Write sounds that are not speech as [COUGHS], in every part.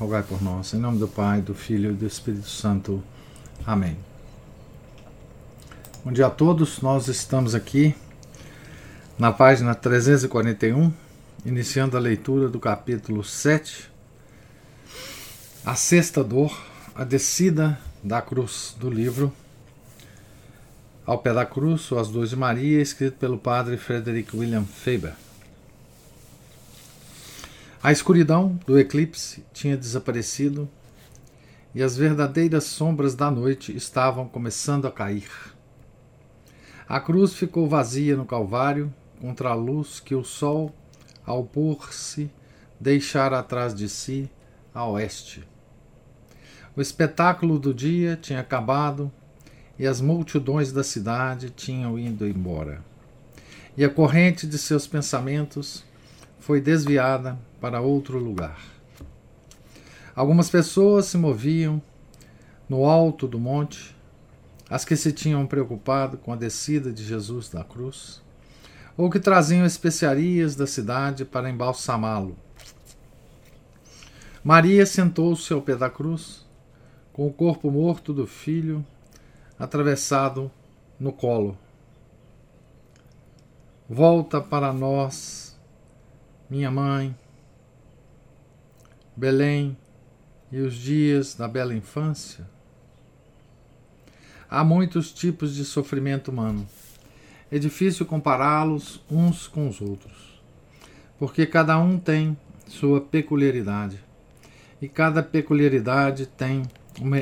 rogai por nós. Em nome do Pai, do Filho e do Espírito Santo. Amém. Bom dia a todos. Nós estamos aqui na página 341, iniciando a leitura do capítulo 7, a sexta dor, a descida da cruz do livro Ao pé da cruz, ou As Dores de Maria, escrito pelo padre Frederick William Faber. A escuridão do eclipse tinha desaparecido e as verdadeiras sombras da noite estavam começando a cair. A cruz ficou vazia no Calvário contra a luz que o sol, ao pôr-se, deixara atrás de si a oeste. O espetáculo do dia tinha acabado e as multidões da cidade tinham ido embora. E a corrente de seus pensamentos foi desviada para outro lugar. Algumas pessoas se moviam no alto do monte, as que se tinham preocupado com a descida de Jesus da cruz, ou que traziam especiarias da cidade para embalsamá-lo. Maria sentou-se ao pé da cruz, com o corpo morto do filho atravessado no colo. Volta para nós, minha mãe, Belém e os dias da bela infância? Há muitos tipos de sofrimento humano. É difícil compará-los uns com os outros, porque cada um tem sua peculiaridade e cada peculiaridade tem uma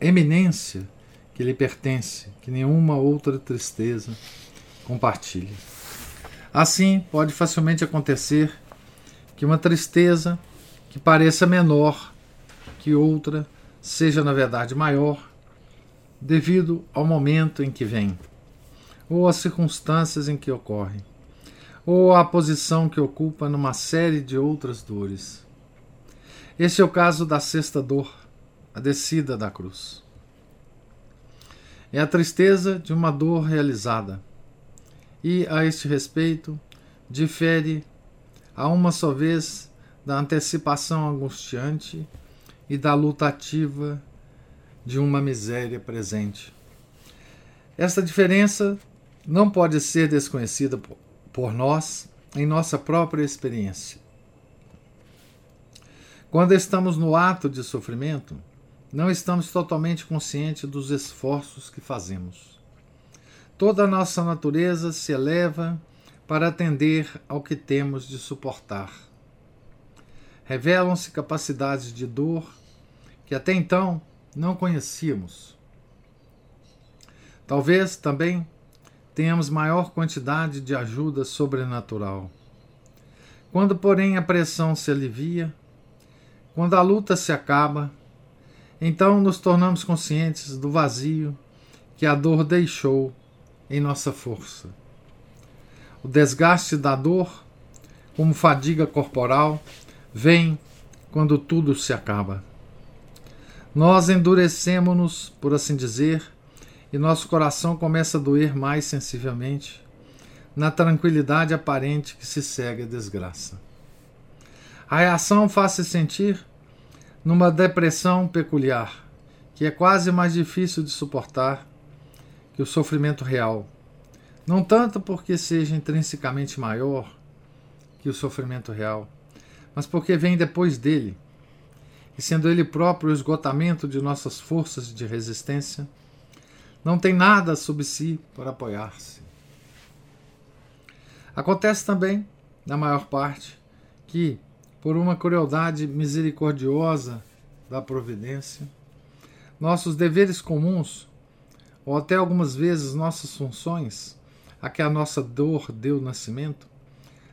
eminência que lhe pertence, que nenhuma outra tristeza compartilha. Assim, pode facilmente acontecer que uma tristeza que pareça menor que outra seja na verdade maior, devido ao momento em que vem, ou às circunstâncias em que ocorre, ou à posição que ocupa numa série de outras dores. Esse é o caso da sexta dor, a descida da cruz. É a tristeza de uma dor realizada, e, a este respeito, difere a uma só vez da antecipação angustiante e da luta ativa de uma miséria presente. Esta diferença não pode ser desconhecida por nós em nossa própria experiência. Quando estamos no ato de sofrimento, não estamos totalmente conscientes dos esforços que fazemos. Toda a nossa natureza se eleva para atender ao que temos de suportar revelam-se capacidades de dor que até então não conhecíamos. Talvez também tenhamos maior quantidade de ajuda sobrenatural. Quando, porém, a pressão se alivia, quando a luta se acaba, então nos tornamos conscientes do vazio que a dor deixou em nossa força. O desgaste da dor, como fadiga corporal, vem quando tudo se acaba. Nós endurecemos-nos, por assim dizer, e nosso coração começa a doer mais sensivelmente, na tranquilidade aparente que se segue a desgraça. A reação faz-se sentir numa depressão peculiar, que é quase mais difícil de suportar que o sofrimento real. Não tanto porque seja intrinsecamente maior que o sofrimento real, mas porque vem depois dele. E sendo ele próprio o esgotamento de nossas forças de resistência, não tem nada sob si para apoiar-se. Acontece também, na maior parte, que, por uma crueldade misericordiosa da providência, nossos deveres comuns, ou até algumas vezes nossas funções, a que a nossa dor deu nascimento,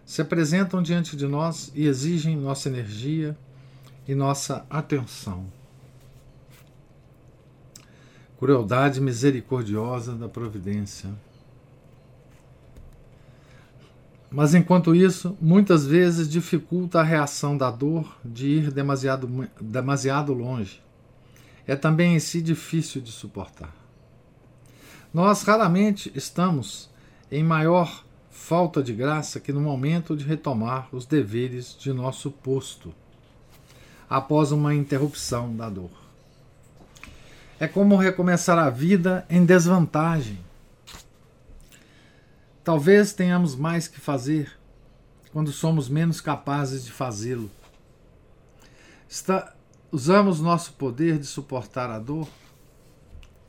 se apresentam diante de nós e exigem nossa energia e nossa atenção. crueldade misericordiosa da providência. Mas enquanto isso, muitas vezes dificulta a reação da dor de ir demasiado, demasiado longe. É também em si difícil de suportar. Nós raramente estamos em maior falta de graça que no momento de retomar os deveres de nosso posto, após uma interrupção da dor. É como recomeçar a vida em desvantagem Talvez tenhamos mais que fazer quando somos menos capazes de fazê-lo. Usamos nosso poder de suportar a dor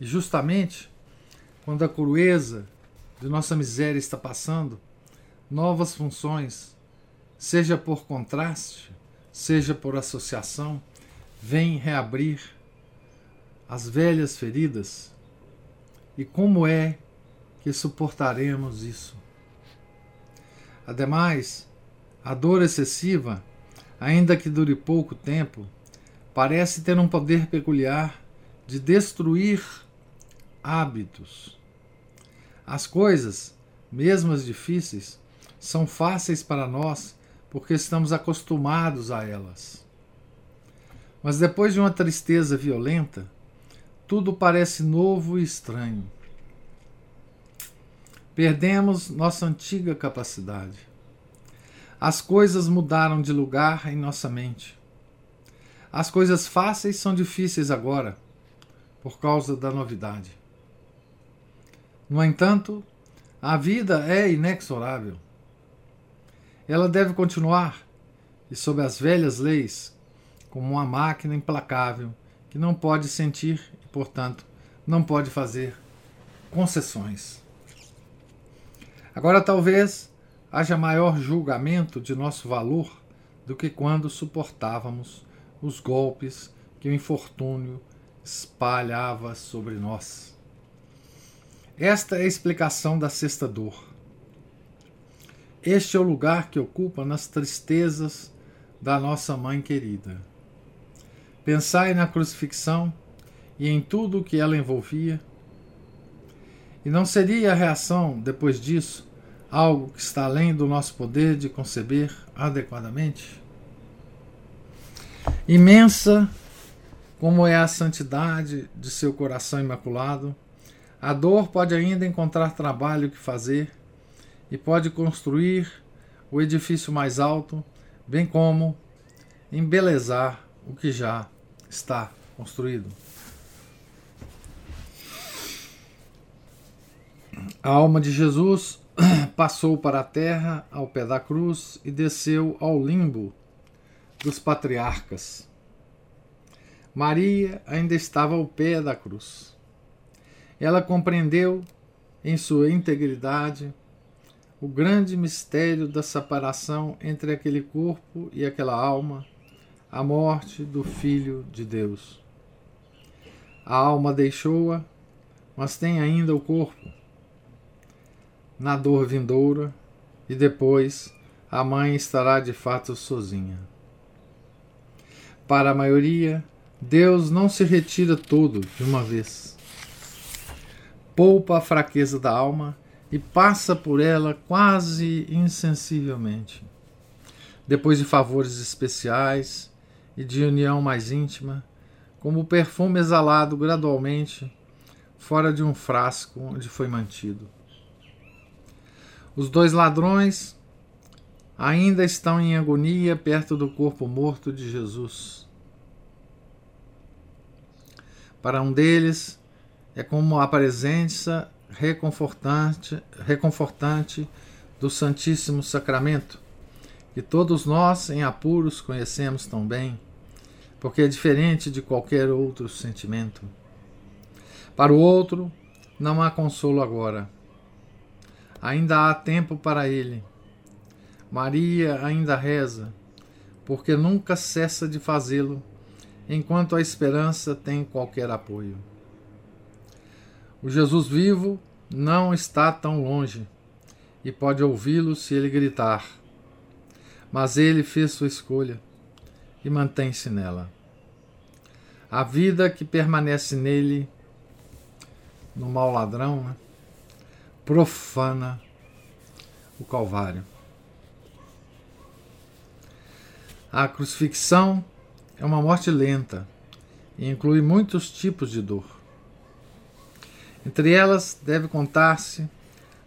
e, justamente, quando a crueza de nossa miséria está passando, novas funções, seja por contraste, seja por associação, vêm reabrir as velhas feridas. E como é que suportaremos isso. Ademais, a dor excessiva, ainda que dure pouco tempo, parece ter um poder peculiar de destruir hábitos. As coisas, mesmo as difíceis, são fáceis para nós porque estamos acostumados a elas. Mas depois de uma tristeza violenta, tudo parece novo e estranho. Perdemos nossa antiga capacidade. As coisas mudaram de lugar em nossa mente. As coisas fáceis são difíceis agora, por causa da novidade. No entanto, a vida é inexorável. Ela deve continuar, e sob as velhas leis, como uma máquina implacável que não pode sentir e, portanto, não pode fazer concessões. Agora, talvez haja maior julgamento de nosso valor do que quando suportávamos os golpes que o infortúnio espalhava sobre nós. Esta é a explicação da sexta dor. Este é o lugar que ocupa nas tristezas da nossa mãe querida. Pensai na crucifixão e em tudo o que ela envolvia. E não seria a reação depois disso algo que está além do nosso poder de conceber adequadamente? Imensa como é a santidade de seu coração imaculado, a dor pode ainda encontrar trabalho que fazer e pode construir o edifício mais alto, bem como embelezar o que já está construído. A alma de Jesus [CLEARS THROAT] passou para a terra ao pé da cruz e desceu ao limbo dos patriarcas. Maria ainda estava ao pé da cruz. Ela compreendeu em sua integridade o grande mistério da separação entre aquele corpo e aquela alma, a morte do Filho de Deus. A alma deixou-a, mas tem ainda o corpo na dor vindoura, e depois a mãe estará de fato sozinha. Para a maioria, Deus não se retira todo de uma vez. Poupa a fraqueza da alma e passa por ela quase insensivelmente. Depois de favores especiais e de união mais íntima, como o perfume exalado gradualmente fora de um frasco onde foi mantido. Os dois ladrões ainda estão em agonia perto do corpo morto de Jesus. Para um deles, é como a presença reconfortante, reconfortante do Santíssimo Sacramento, que todos nós, em apuros, conhecemos tão bem, porque é diferente de qualquer outro sentimento. Para o outro, não há consolo agora ainda há tempo para ele. Maria ainda reza, porque nunca cessa de fazê-lo, enquanto a esperança tem qualquer apoio. O Jesus vivo não está tão longe e pode ouvi-lo se ele gritar. Mas ele fez sua escolha e mantém-se nela. A vida que permanece nele no mau ladrão, né? profana o Calvário. A crucifixão é uma morte lenta e inclui muitos tipos de dor. Entre elas deve contar-se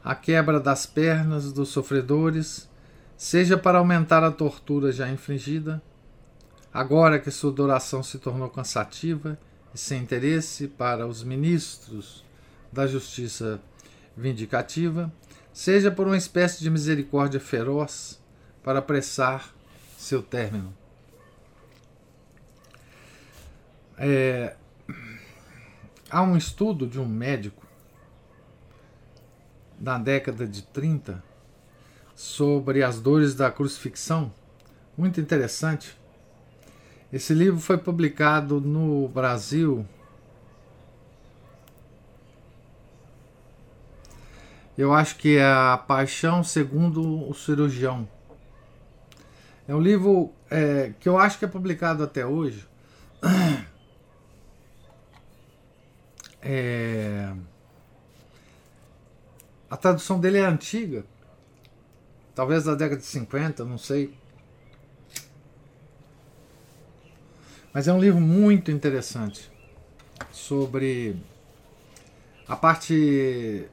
a quebra das pernas dos sofredores, seja para aumentar a tortura já infligida, agora que sua adoração se tornou cansativa e sem interesse para os ministros da justiça vindicativa, seja por uma espécie de misericórdia feroz para apressar seu término. É, há um estudo de um médico na década de 30 sobre as dores da crucifixão, muito interessante. Esse livro foi publicado no Brasil Eu acho que é A Paixão Segundo o Cirurgião. É um livro é, que eu acho que é publicado até hoje. [CLEARS THROAT] É, a tradução dele é antiga, talvez da década de 50, não sei. Mas é um livro muito interessante sobre a parte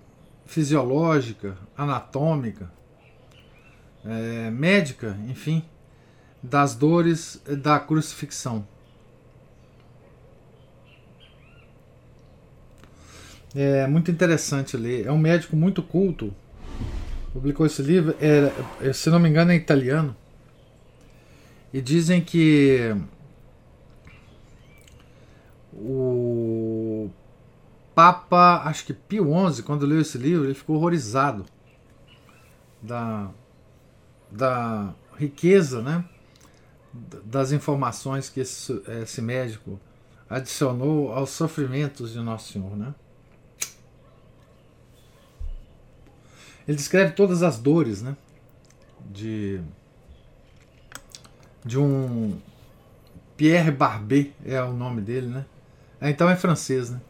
fisiológica, anatômica, é, médica, enfim, das dores da crucifixão. É muito interessante ler. É um médico muito culto. Publicou esse livro, é, é se não me engano, é italiano. E dizem que o Papa, acho que Pio XI, quando leu esse livro, ele ficou horrorizado da, da riqueza, né, das informações que esse, esse médico adicionou aos sofrimentos de Nosso Senhor, né? Ele descreve todas as dores, né, de de um Pierre Barbet é o nome dele, né? É, então é francês, né?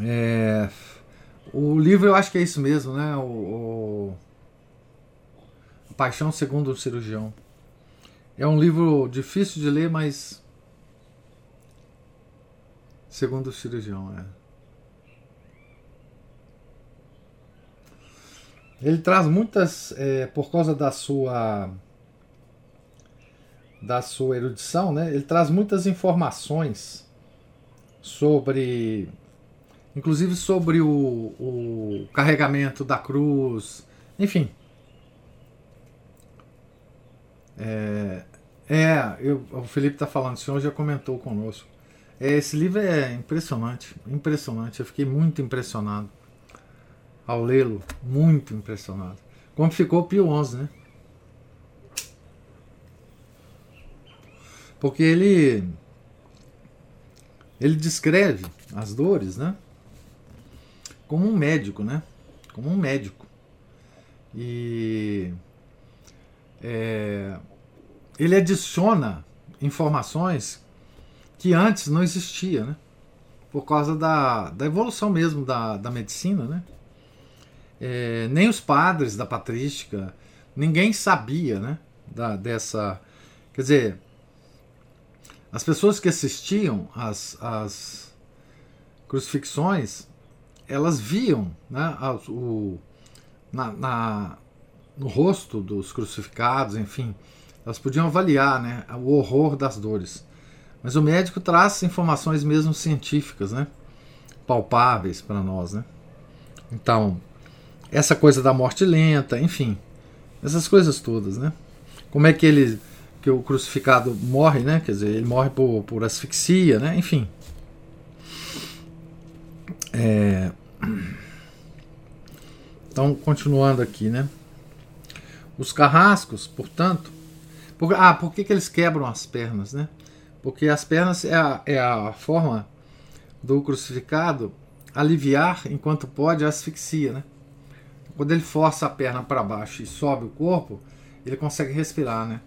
É, o livro eu acho que é isso mesmo, né? O, o Paixão Segundo o Cirurgião. É um livro difícil de ler, mas. Segundo o cirurgião, é. Ele traz muitas, é, por causa da sua da sua erudição, né? Ele traz muitas informações sobre inclusive sobre o, o carregamento da cruz, enfim. É, é eu, o Felipe está falando, o senhor já comentou conosco. É, esse livro é impressionante, impressionante. Eu fiquei muito impressionado ao lê-lo, muito impressionado. Como ficou o Pio XI, né? Porque ele ele descreve as dores, né? como um médico, né? Como um médico. E é, ele adiciona informações que antes não existia, né? Por causa da, da evolução mesmo da, da medicina, né? É, nem os padres da patrística, ninguém sabia, né? Da, dessa, quer dizer, as pessoas que assistiam às, às crucifixões elas viam né, o, na, na, no rosto dos crucificados, enfim, elas podiam avaliar né, o horror das dores. Mas o médico traz informações mesmo científicas, né, palpáveis para nós. Né? Então, essa coisa da morte lenta, enfim, essas coisas todas. Né? Como é que ele que o crucificado morre, né? Quer dizer, ele morre por, por asfixia, né? Enfim, é... Então, continuando aqui, né? Os carrascos, portanto. Por... Ah, por que, que eles quebram as pernas, né? Porque as pernas é a, é a forma do crucificado aliviar, enquanto pode, a asfixia, né? Quando ele força a perna para baixo e sobe o corpo, ele consegue respirar, né?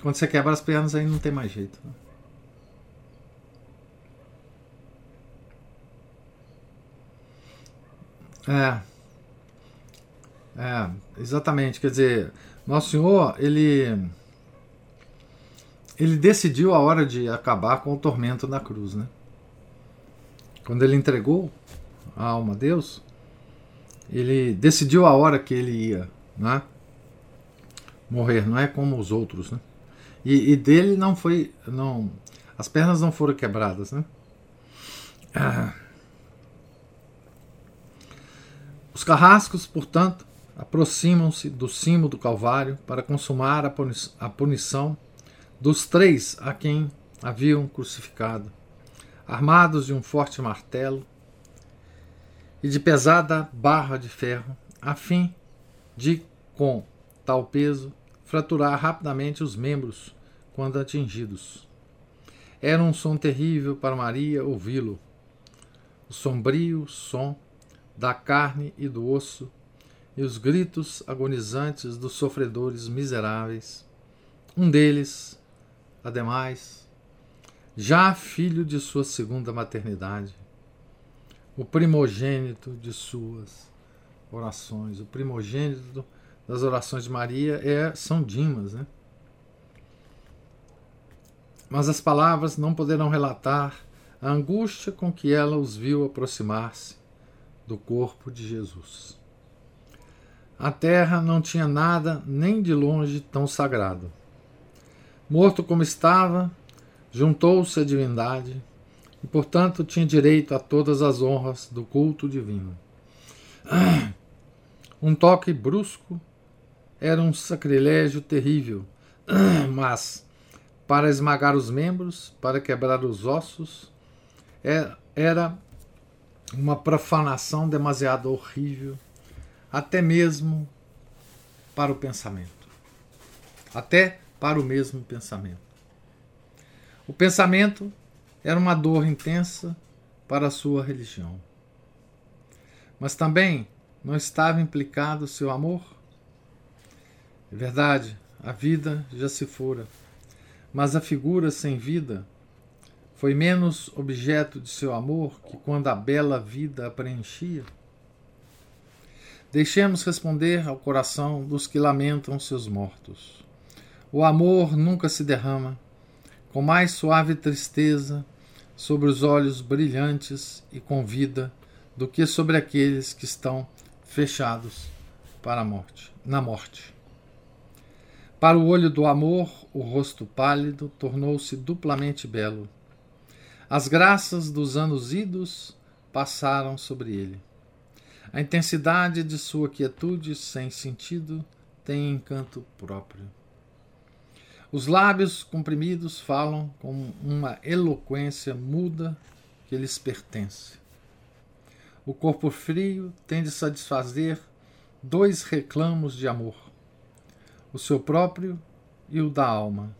Quando você quebra as pernas, aí não tem mais jeito. Né? É. É, exatamente. Quer dizer, Nosso Senhor, ele. Ele decidiu a hora de acabar com o tormento na cruz, né? Quando ele entregou a alma a Deus, ele decidiu a hora que ele ia, né? Morrer, não é como os outros, né? E, e dele não foi, não, as pernas não foram quebradas, né? Ah. Os carrascos, portanto, aproximam-se do cimo do Calvário para consumar a punição dos três a quem haviam crucificado, armados de um forte martelo e de pesada barra de ferro, a fim de, com tal peso, fraturar rapidamente os membros quando atingidos. Era um som terrível para Maria ouvi-lo, o sombrio som da carne e do osso, e os gritos agonizantes dos sofredores miseráveis. Um deles, ademais, já filho de sua segunda maternidade, o primogênito de suas orações, o primogênito das orações de Maria é São Dimas, né? Mas as palavras não poderão relatar a angústia com que ela os viu aproximar-se do corpo de Jesus. A terra não tinha nada nem de longe tão sagrado. Morto como estava, juntou-se à divindade portanto, tinha direito a todas as honras do culto divino. [CLEARS THROAT] Um toque brusco era um sacrilégio terrível, [CLEARS THROAT] mas para esmagar os membros, para quebrar os ossos, é, era uma profanação demasiado horrível, até mesmo para o pensamento. Até para o mesmo pensamento. O pensamento era uma dor intensa para a sua religião. Mas também não estava implicado seu amor? É verdade, a vida já se fora, mas a figura sem vida foi menos objeto de seu amor que quando a bela vida a preenchia? Deixemos responder ao coração dos que lamentam seus mortos. O amor nunca se derrama, com mais suave tristeza, sobre os olhos brilhantes e com vida do que sobre aqueles que estão fechados para a morte, na morte. Para o olho do amor, o rosto pálido tornou-se duplamente belo as graças dos anos idos passaram sobre ele. A intensidade de sua quietude sem sentido tem encanto próprio. Os lábios comprimidos falam com uma eloquência muda que lhes pertence. O corpo frio tem de satisfazer dois reclamos de amor: o seu próprio e o da alma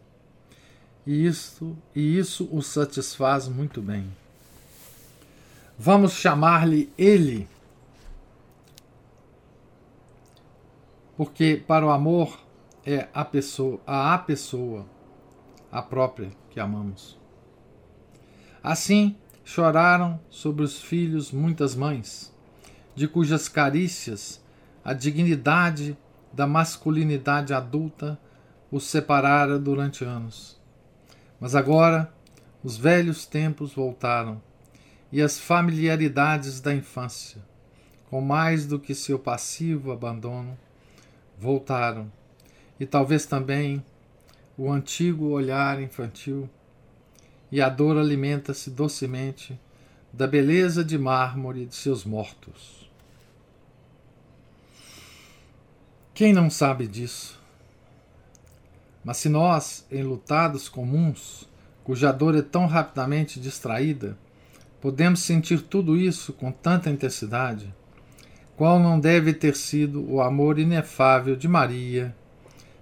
e isso, e isso o satisfaz muito bem. Vamos chamar-lhe Ele, porque para o amor é a pessoa, a, pessoa, a própria que amamos. Assim choraram sobre os filhos muitas mães, de cujas carícias a dignidade da masculinidade adulta os separara durante anos mas agora os velhos tempos voltaram e as familiaridades da infância, com mais do que seu passivo abandono, voltaram, e talvez também o antigo olhar infantil, e a dor alimenta-se docemente da beleza de mármore de seus mortos. Quem não sabe disso? Mas se nós, enlutados comuns, cuja dor é tão rapidamente distraída, podemos sentir tudo isso com tanta intensidade, qual não deve ter sido o amor inefável de Maria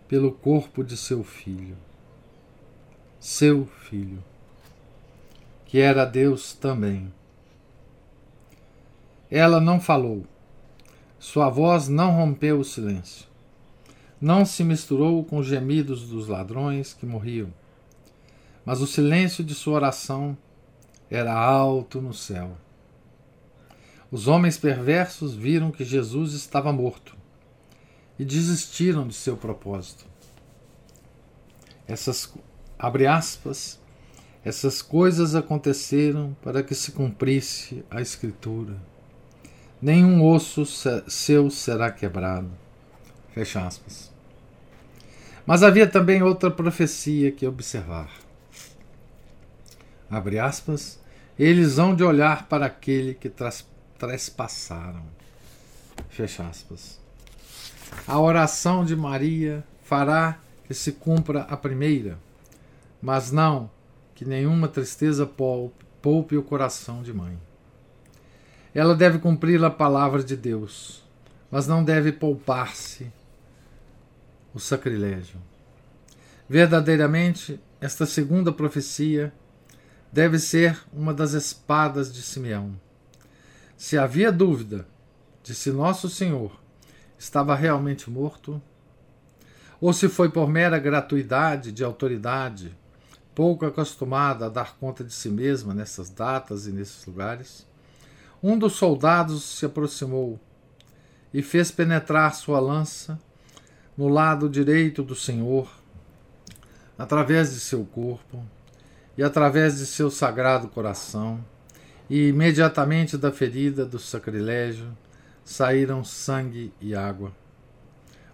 pelo corpo de seu filho? Seu filho, que era Deus também. Ela não falou, sua voz não rompeu o silêncio não se misturou com os gemidos dos ladrões que morriam, mas o silêncio de sua oração era alto no céu. Os homens perversos viram que Jesus estava morto e desistiram de seu propósito. Essas abre aspas, essas coisas aconteceram para que se cumprisse a escritura. Nenhum osso seu será quebrado. Fecha aspas. Mas havia também outra profecia que observar. Abre aspas, eles hão de olhar para aquele que trespassaram. Fecha aspas. A oração de Maria fará que se cumpra a primeira, mas não que nenhuma tristeza poupe o coração de mãe. Ela deve cumprir a palavra de Deus, mas não deve poupar-se o sacrilégio. Verdadeiramente, esta segunda profecia deve ser uma das espadas de Simeão. Se havia dúvida de se Nosso Senhor estava realmente morto, ou se foi por mera gratuidade de autoridade, pouco acostumada a dar conta de si mesma nessas datas e nesses lugares, um dos soldados se aproximou e fez penetrar sua lança no lado direito do Senhor, através de seu corpo e através de seu sagrado coração, e imediatamente da ferida do sacrilégio saíram sangue e água,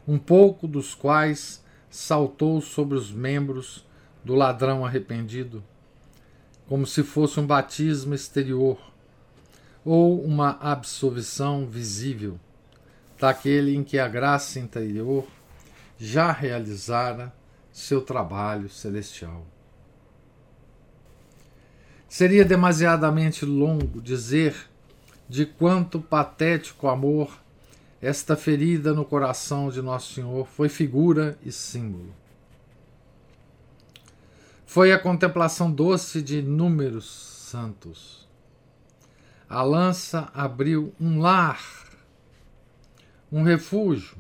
um pouco dos quais saltou sobre os membros do ladrão arrependido, como se fosse um batismo exterior ou uma absolvição visível daquele em que a graça interior já realizara seu trabalho celestial. Seria demasiadamente longo dizer de quanto patético amor esta ferida no coração de Nosso Senhor foi figura e símbolo. Foi a contemplação doce de inúmeros santos. A lança abriu um lar, um refúgio,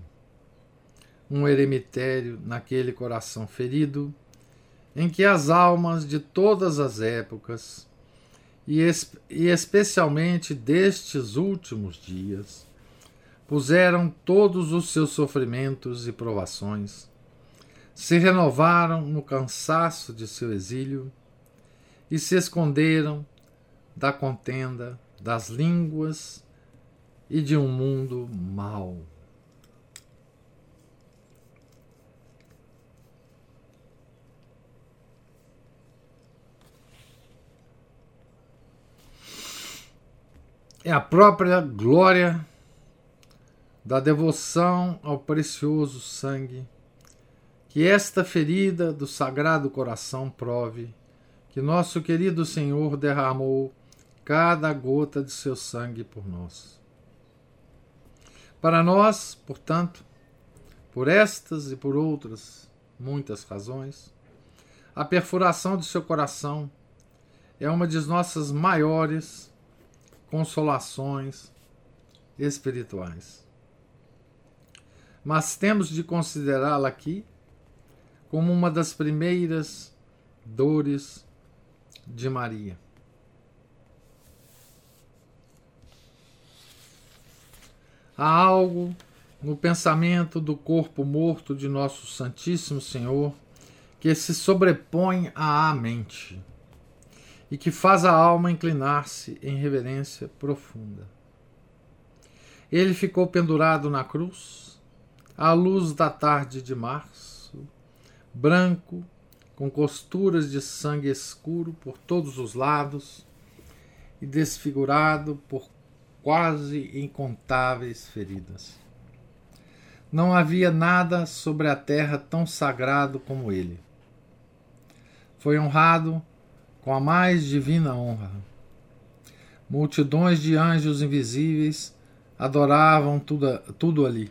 um eremitério naquele coração ferido em que as almas de todas as épocas, e, e especialmente destes últimos dias, puseram todos os seus sofrimentos e provações, se renovaram no cansaço de seu exílio e se esconderam da contenda das línguas e de um mundo mau. É a própria glória da devoção ao precioso sangue, que esta ferida do Sagrado Coração prove que nosso querido Senhor derramou cada gota de seu sangue por nós. Para nós, portanto, por estas e por outras muitas razões, a perfuração de seu coração é uma de nossas maiores consolações espirituais. Mas temos de considerá-la aqui como uma das primeiras dores de Maria. Há algo no pensamento do corpo morto de nosso Santíssimo Senhor que se sobrepõe à mente e que faz a alma inclinar-se em reverência profunda. Ele ficou pendurado na cruz, à luz da tarde de março, branco, com costuras de sangue escuro por todos os lados e desfigurado por quase incontáveis feridas. Não havia nada sobre a terra tão sagrado como ele. Foi honrado com a mais divina honra. Multidões de anjos invisíveis adoravam tudo, tudo ali.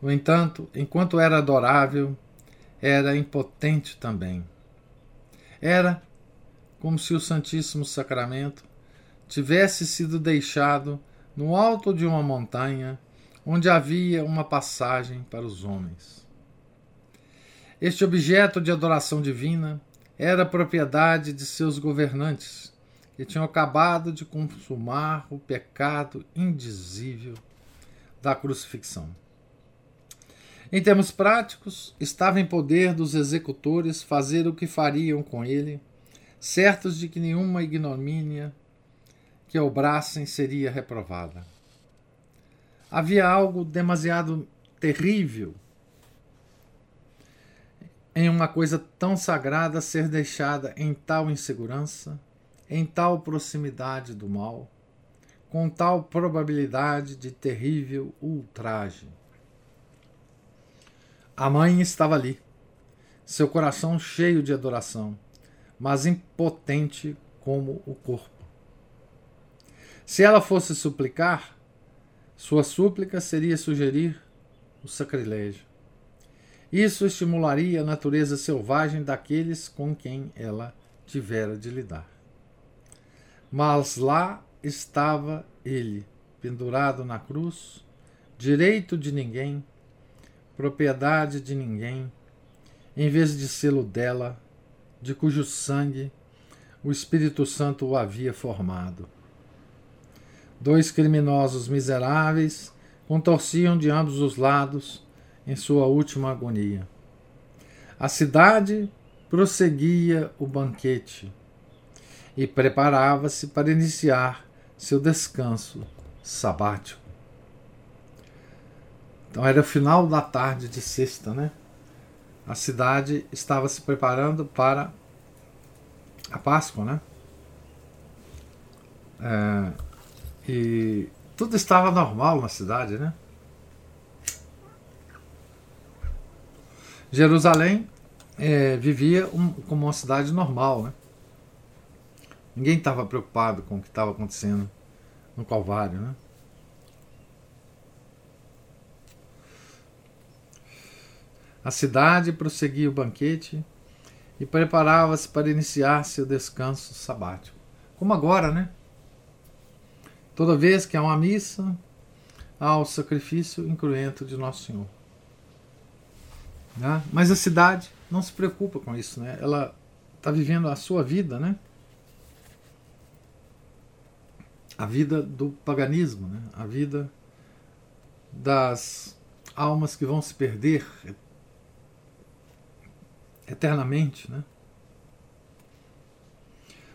No entanto, enquanto era adorável, era impotente também. Era como se o Santíssimo Sacramento tivesse sido deixado no alto de uma montanha onde havia uma passagem para os homens. Este objeto de adoração divina era propriedade de seus governantes, e tinham acabado de consumar o pecado indizível da crucifixão. Em termos práticos, estava em poder dos executores fazer o que fariam com ele, certos de que nenhuma ignomínia que obrassem seria reprovada. Havia algo demasiado terrível em uma coisa tão sagrada ser deixada em tal insegurança, em tal proximidade do mal, com tal probabilidade de terrível ultraje. A mãe estava ali, seu coração cheio de adoração, mas impotente como o corpo. Se ela fosse suplicar, sua súplica seria sugerir o sacrilégio. Isso estimularia a natureza selvagem daqueles com quem ela tivera de lidar. Mas lá estava ele, pendurado na cruz, direito de ninguém, propriedade de ninguém, em vez de selo dela, de cujo sangue o Espírito Santo o havia formado. Dois criminosos miseráveis contorciam de ambos os lados em sua última agonia. A cidade prosseguia o banquete e preparava-se para iniciar seu descanso sabático. Então era o final da tarde de sexta, né? A cidade estava se preparando para a Páscoa, né? É, e tudo estava normal na cidade, né? Jerusalém é, vivia um, como uma cidade normal, né? Ninguém estava preocupado com o que estava acontecendo no Calvário, né? A cidade prosseguia o banquete e preparava-se para iniciar seu descanso sabático. Como agora, né? Toda vez que há uma missa, há o sacrifício incruento de Nosso Senhor. Né? Mas a cidade não se preocupa com isso, né? Ela está vivendo a sua vida, né? A vida do paganismo, né? A vida das almas que vão se perder eternamente, né?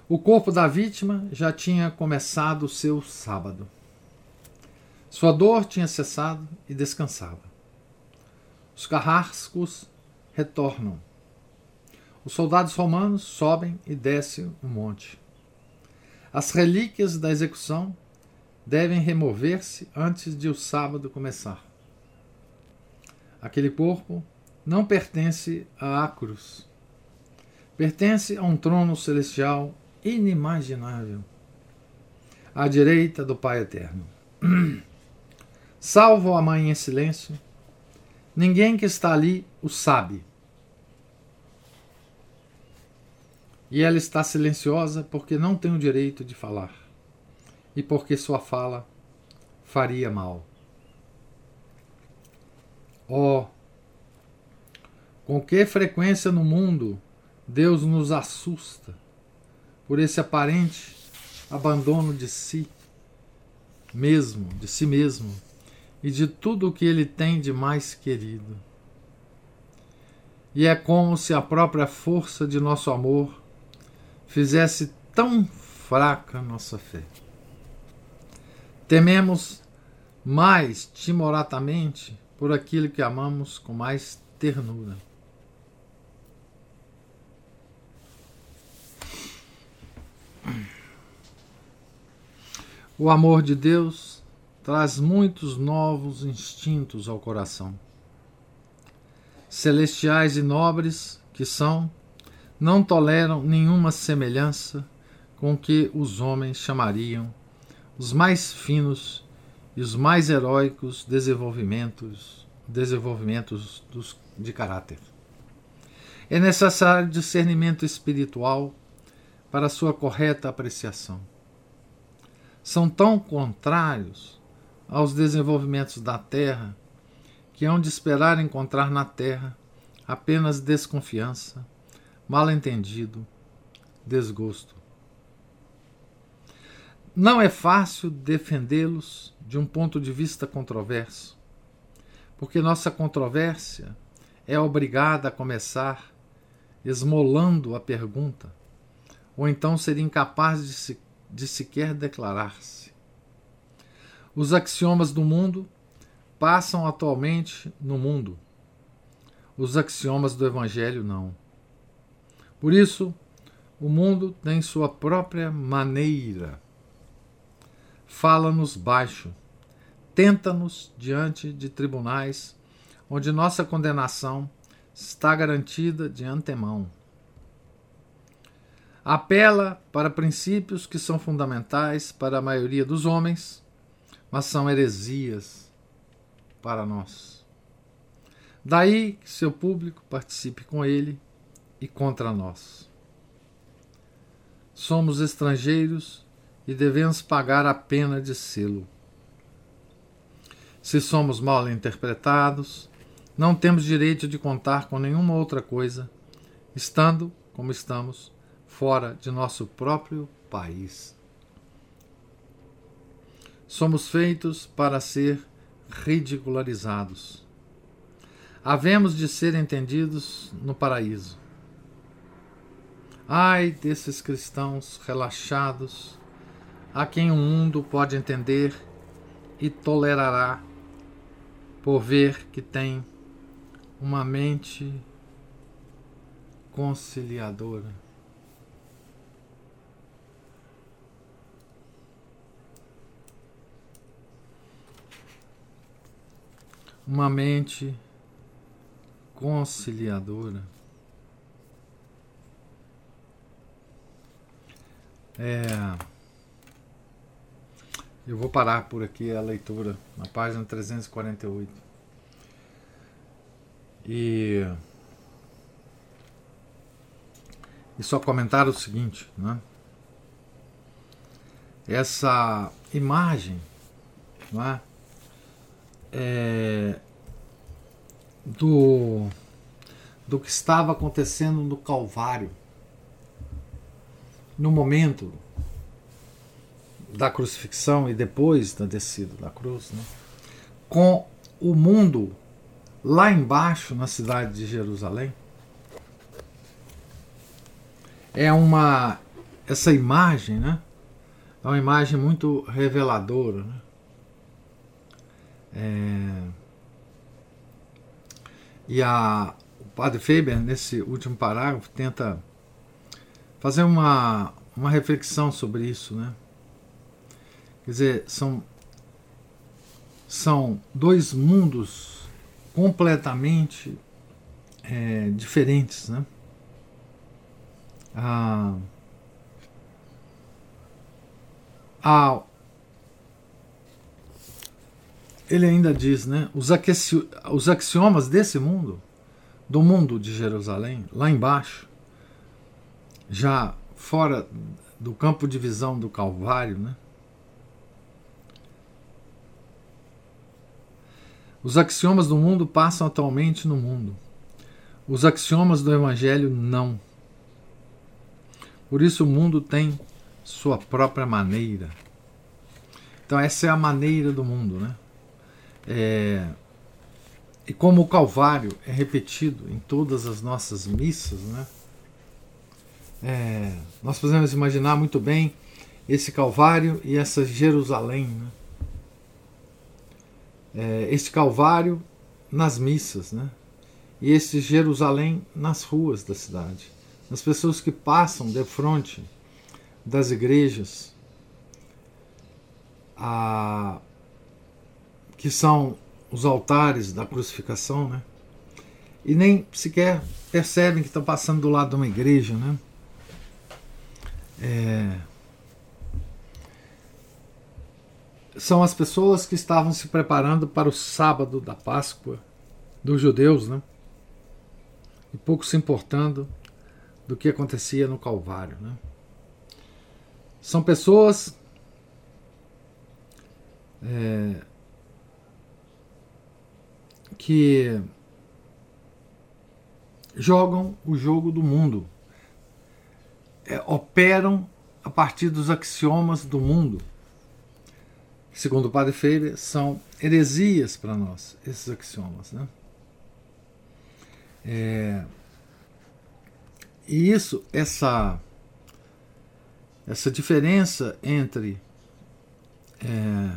O corpo da vítima já tinha começado o seu sábado. Sua dor tinha cessado e descansava. Os carrascos retornam. Os soldados romanos sobem e descem o monte. As relíquias da execução devem remover-se antes de o sábado começar. Aquele corpo não pertence a Acros. Pertence a um trono celestial inimaginável, à direita do Pai Eterno. [CLEARS THROAT] Salvo a mãe em silêncio, ninguém que está ali o sabe. E ela está silenciosa porque não tem o direito de falar e porque sua fala faria mal. Oh, com que frequência no mundo Deus nos assusta por esse aparente abandono de si mesmo, de si mesmo e de tudo o que ele tem de mais querido. E é como se a própria força de nosso amor fizesse tão fraca nossa fé. Tememos mais timoratamente por aquilo que amamos com mais ternura. O amor de Deus traz muitos novos instintos ao coração. Celestiais e nobres que são, não toleram nenhuma semelhança com o que os homens chamariam os mais finos e os mais heróicos desenvolvimentos, desenvolvimentos dos, de caráter. É necessário discernimento espiritual para sua correta apreciação. São tão contrários aos desenvolvimentos da Terra que hão de esperar encontrar na Terra apenas desconfiança, mal-entendido, desgosto. não é fácil defendê-los de um ponto de vista controverso, porque nossa controvérsia é obrigada a começar esmolando a pergunta, ou então seria incapaz de, se, de sequer declarar-se. Os axiomas do mundo passam atualmente no mundo. Os axiomas do Evangelho não. Por isso, o mundo tem sua própria maneira. Fala-nos baixo, tenta-nos diante de tribunais onde nossa condenação está garantida de antemão. Apela para princípios que são fundamentais para a maioria dos homens, mas são heresias para nós. Daí que seu público participe com ele e contra nós. Somos estrangeiros e devemos pagar a pena de sê-lo. Se somos mal interpretados, não temos direito de contar com nenhuma outra coisa, estando, como estamos, fora de nosso próprio país. Somos feitos para ser ridicularizados. Havemos de ser entendidos no paraíso. Ai desses cristãos relaxados, a quem o mundo pode entender e tolerará, por ver que tem uma mente conciliadora. Uma mente conciliadora. É, eu vou parar por aqui a leitura, na página 348. E, e só comentar o seguinte, né? Essa imagem, não é? É do, do que estava acontecendo no Calvário, no momento da crucifixão e depois da descida da cruz, né? com o mundo lá embaixo na cidade de Jerusalém é uma essa imagem, né? É uma imagem muito reveladora, né? É, e a, o padre Faber, nesse último parágrafo, tenta fazer uma, uma reflexão sobre isso, né? Quer dizer, são, são dois mundos completamente é, diferentes, né? Ah, ah, ele ainda diz, né? Os, aqueci, os axiomas desse mundo, do mundo de Jerusalém, lá embaixo, já fora do campo de visão do Calvário, né? Os axiomas do mundo passam atualmente no mundo. Os axiomas do Evangelho não. Por isso o mundo tem sua própria maneira. Então essa é a maneira do mundo, né? É... E como o Calvário é repetido em todas as nossas missas, né? É... Nós podemos imaginar muito bem esse Calvário e essa Jerusalém, né? é, este Calvário nas missas, né? e este Jerusalém nas ruas da cidade. As pessoas que passam de frente das igrejas, a, que são os altares da crucificação, né? e nem sequer percebem que estão passando do lado de uma igreja. Né? É, são as pessoas que estavam se preparando para o sábado da Páscoa dos judeus, né? E pouco se importando do que acontecia no Calvário, né? São pessoas é, que jogam o jogo do mundo, é, operam a partir dos axiomas do mundo. Segundo o Padre Freire, são heresias para nós, esses axiomas. Né? É, e isso, essa, essa diferença entre é,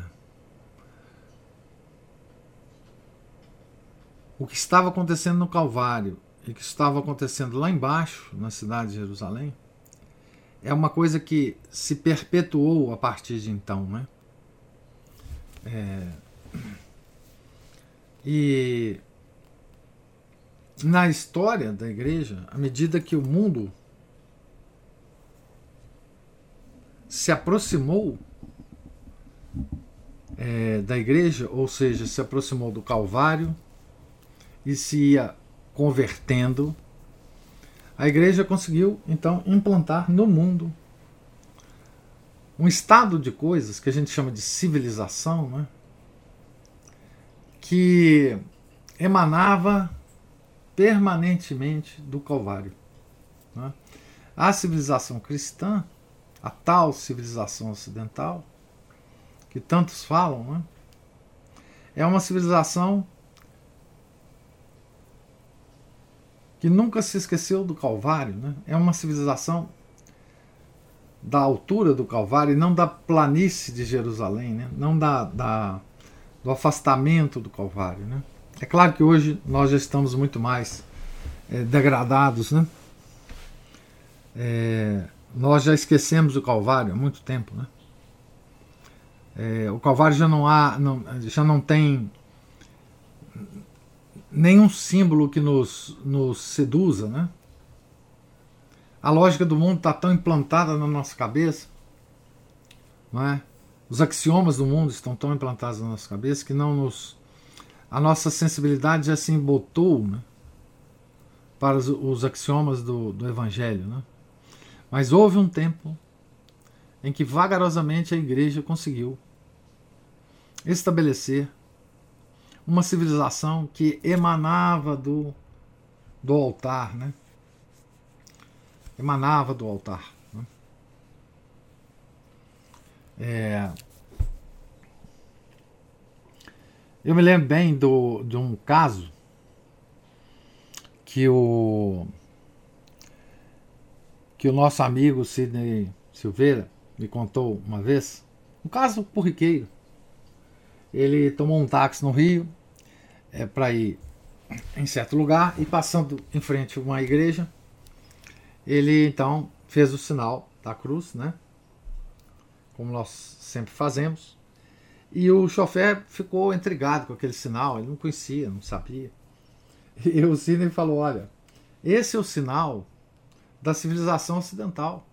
o que estava acontecendo no Calvário e o que estava acontecendo lá embaixo, na cidade de Jerusalém, é uma coisa que se perpetuou a partir de então. Né? É, e na história da igreja, à medida que o mundo se aproximou é, da igreja, ou seja, se aproximou do Calvário e se ia convertendo, a igreja conseguiu então implantar no mundo um estado de coisas que a gente chama de civilização, né? que emanava permanentemente do Calvário. Né? A civilização cristã, a tal civilização ocidental, que tantos falam, né? é uma civilização que nunca se esqueceu do Calvário, né? é uma civilização da altura do Calvário e não da planície de Jerusalém, né? não da, da, do afastamento do Calvário. Né? É claro que hoje nós já estamos muito mais é, degradados, né? É, nós já esquecemos o Calvário há muito tempo, né? É, o Calvário já não há, não, já não tem nenhum símbolo que nos, nos seduza, né? A lógica do mundo está tão implantada na nossa cabeça, não é? Os axiomas do mundo estão tão implantados na nossa cabeça que não nos a nossa sensibilidade já se embotou né, para os, os axiomas do, do Evangelho. Né? Mas houve um tempo em que vagarosamente a igreja conseguiu estabelecer uma civilização que emanava do, do altar, né? emanava do altar. Né? É, Eu me lembro bem do, de um caso que o que o nosso amigo Sidney Silveira me contou uma vez, um caso corriqueiro. Ele tomou um táxi no Rio é, para ir em certo lugar e passando em frente a uma igreja, ele então fez o sinal da cruz, né? Como nós sempre fazemos. E o chofer ficou intrigado com aquele sinal, ele não conhecia, não sabia. [LAUGHS] E o Sidney falou: Olha, esse é o sinal da civilização ocidental.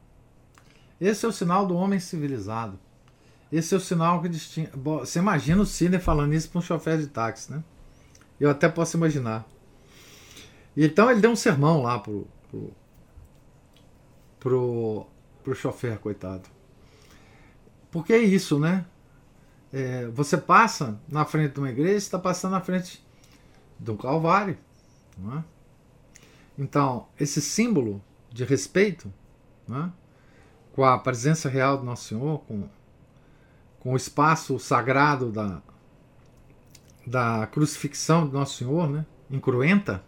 Esse é o sinal do homem civilizado. Esse é o sinal que distingue. Você imagina o Sidney falando isso para um chofer de táxi, né? Eu até posso imaginar. Então ele deu um sermão lá pro, pro, pro, pro chofer, coitado. Porque é isso, né? é, você passa na frente de uma igreja, está passando na frente de um calvário. É? Então, esse símbolo de respeito é? com a presença real do Nosso Senhor, com, com o espaço sagrado da, da crucifixão do Nosso Senhor, né? incruenta,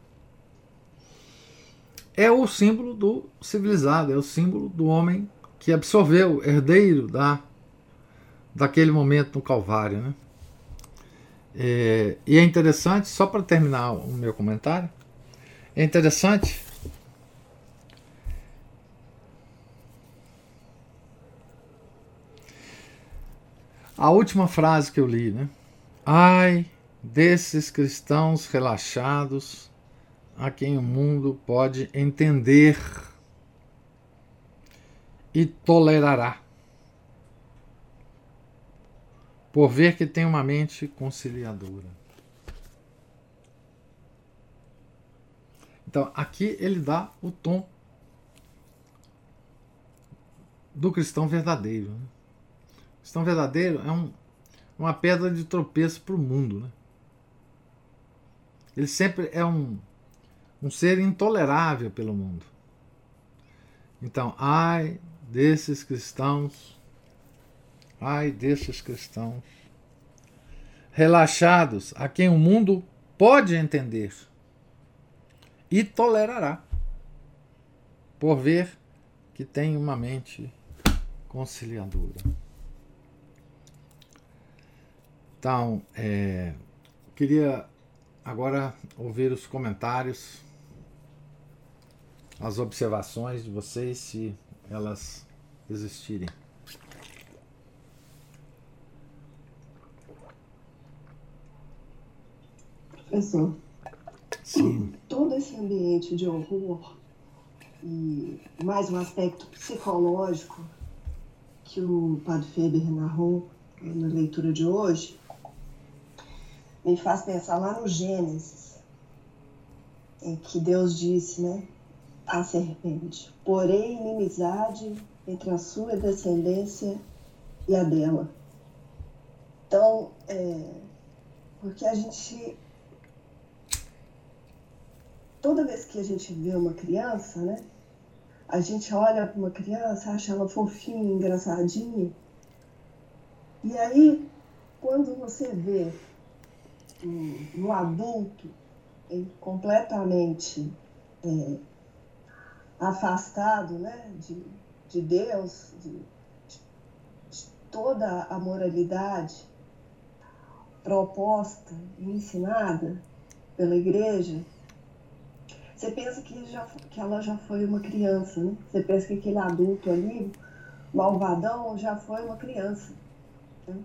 é o símbolo do civilizado, é o símbolo do homem que absorveu, herdeiro da daquele momento no Calvário. Né? É, e é interessante, só para terminar o meu comentário, é interessante a última frase que eu li, né? Ai desses cristãos relaxados a quem o mundo pode entender e tolerará por ver que tem uma mente conciliadora. Então, aqui ele dá o tom do cristão verdadeiro. Né? O cristão verdadeiro é um, uma pedra de tropeço para o mundo. Né? Ele sempre é um, um ser intolerável pelo mundo. Então, ai desses cristãos, ai desses cristãos, relaxados, a quem o mundo pode entender e tolerará, por ver que tem uma mente conciliadora. Então, é, queria agora ouvir os comentários, as observações de vocês, se elas existirem. Professor, Sim. todo esse ambiente de horror e mais um aspecto psicológico que o Padre Feber narrou na leitura de hoje me faz pensar lá no Gênesis, em que Deus disse, né, à serpente: Porém, inimizade entre a sua descendência e a dela. Então, é, porque a gente toda vez que a gente vê uma criança, né? A gente olha para uma criança, acha ela fofinha, engraçadinha. E aí, quando você vê um adulto completamente é, afastado né, de, de Deus, de, de toda a moralidade proposta e ensinada pela igreja, você pensa que, já, que ela já foi uma criança, né? Você pensa que aquele adulto ali, malvadão, já foi uma criança. Né?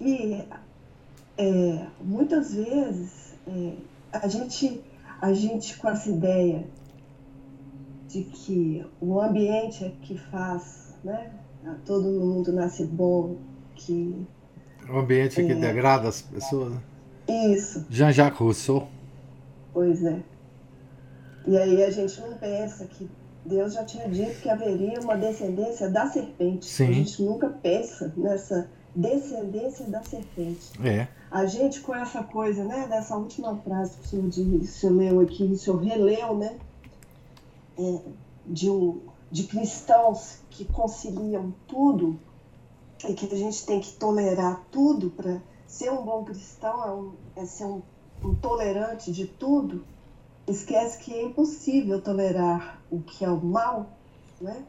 E é, muitas vezes é, a, gente, a gente com essa ideia de que o ambiente é que faz, né? Todo mundo nasce bom, que... O ambiente é, que degrada as pessoas. Né? Isso. Jean-Jacques Rousseau. Pois é. E aí a gente não pensa que Deus já tinha dito que haveria uma descendência da serpente. Sim. A gente nunca pensa nessa descendência da serpente. É. A gente com essa coisa, né, dessa última frase que o senhor, senhor leu aqui, o senhor releu, né, é, de, um, de cristãos que conciliam tudo e que a gente tem que tolerar tudo para ser um bom cristão, é, um, é ser um intolerante de tudo, esquece que é impossível tolerar o que é o mal, né?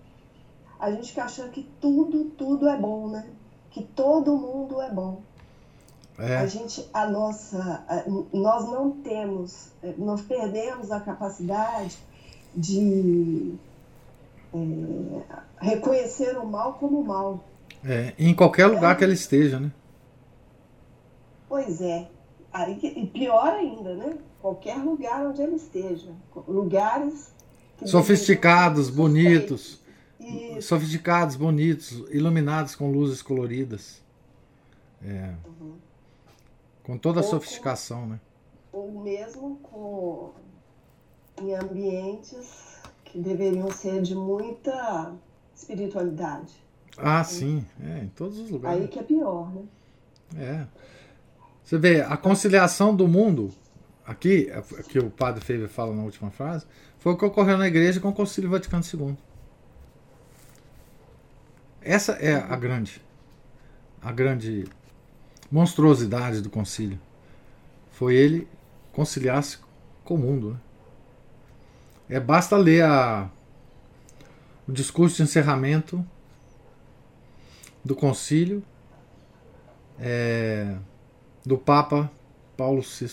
A gente fica achando que tudo, tudo é bom, né? Que todo mundo é bom. É. A gente, a nossa, a, nós não temos, é, nós perdemos a capacidade de é, reconhecer o mal como mal. É, em qualquer lugar que ele esteja, né? Pois é. Aí, e pior ainda, né? Qualquer lugar onde ele esteja. Lugares sofisticados, bonitos. Isso. Sofisticados, bonitos, iluminados com luzes coloridas. É. Uhum. Com toda a ou sofisticação, com, né? Ou mesmo com em ambientes que deveriam ser de muita espiritualidade. Ah, né? sim, é, em todos os lugares. Aí que é pior, né? É. Você vê, a conciliação do mundo, aqui, que o padre Feber fala na última frase, foi o que ocorreu na igreja com o Concílio Vaticano II. Essa é a grande, a grande monstruosidade do concílio. Foi ele conciliar-se com o mundo. Né? É, basta ler a, o discurso de encerramento do concílio. É, do Papa Paulo VI.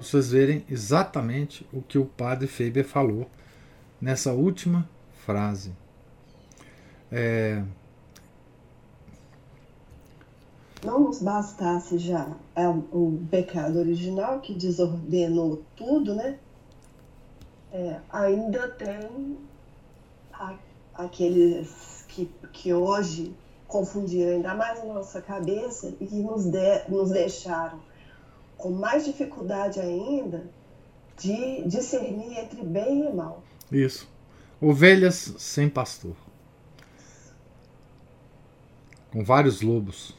Vocês verem exatamente o que o padre Faber falou nessa última frase. É... Não nos bastasse já é, o pecado original que desordenou tudo, né? É, ainda tem a, aqueles que, que hoje confundiram ainda mais a nossa cabeça e que nos, de, nos deixaram com mais dificuldade ainda de discernir entre bem e mal. Isso. Ovelhas sem pastor. Com vários lobos.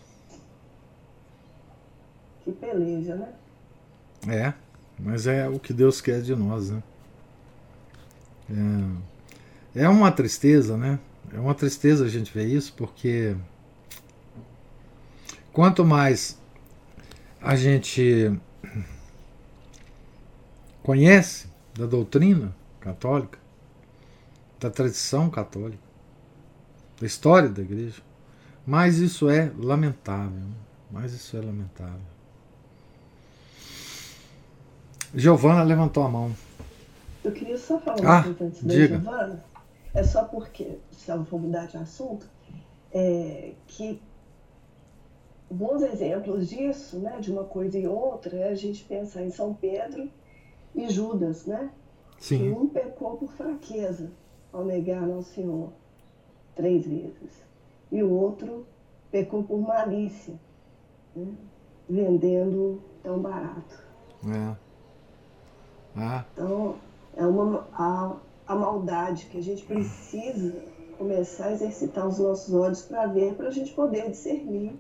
Que peleja, né? É, mas é o que Deus quer de nós, né? É uma tristeza, né? É uma tristeza a gente ver isso, porque quanto mais a gente conhece da doutrina católica, da tradição católica, da história da igreja, mais isso é lamentável. Mais isso é lamentável. Giovana levantou a mão. Eu queria só falar ah, coisa antes da Giovana. É só porque, se eu vou mudar de assunto, é que bons exemplos disso, né, de uma coisa e outra, é a gente pensar em São Pedro e Judas, né? Sim. Que um pecou por fraqueza ao negar ao Senhor três vezes. E o outro pecou por malícia, né? vendendo tão barato. É. Ah. Então, é uma, a, a maldade que a gente precisa começar a exercitar os nossos olhos para ver, para a gente poder discernir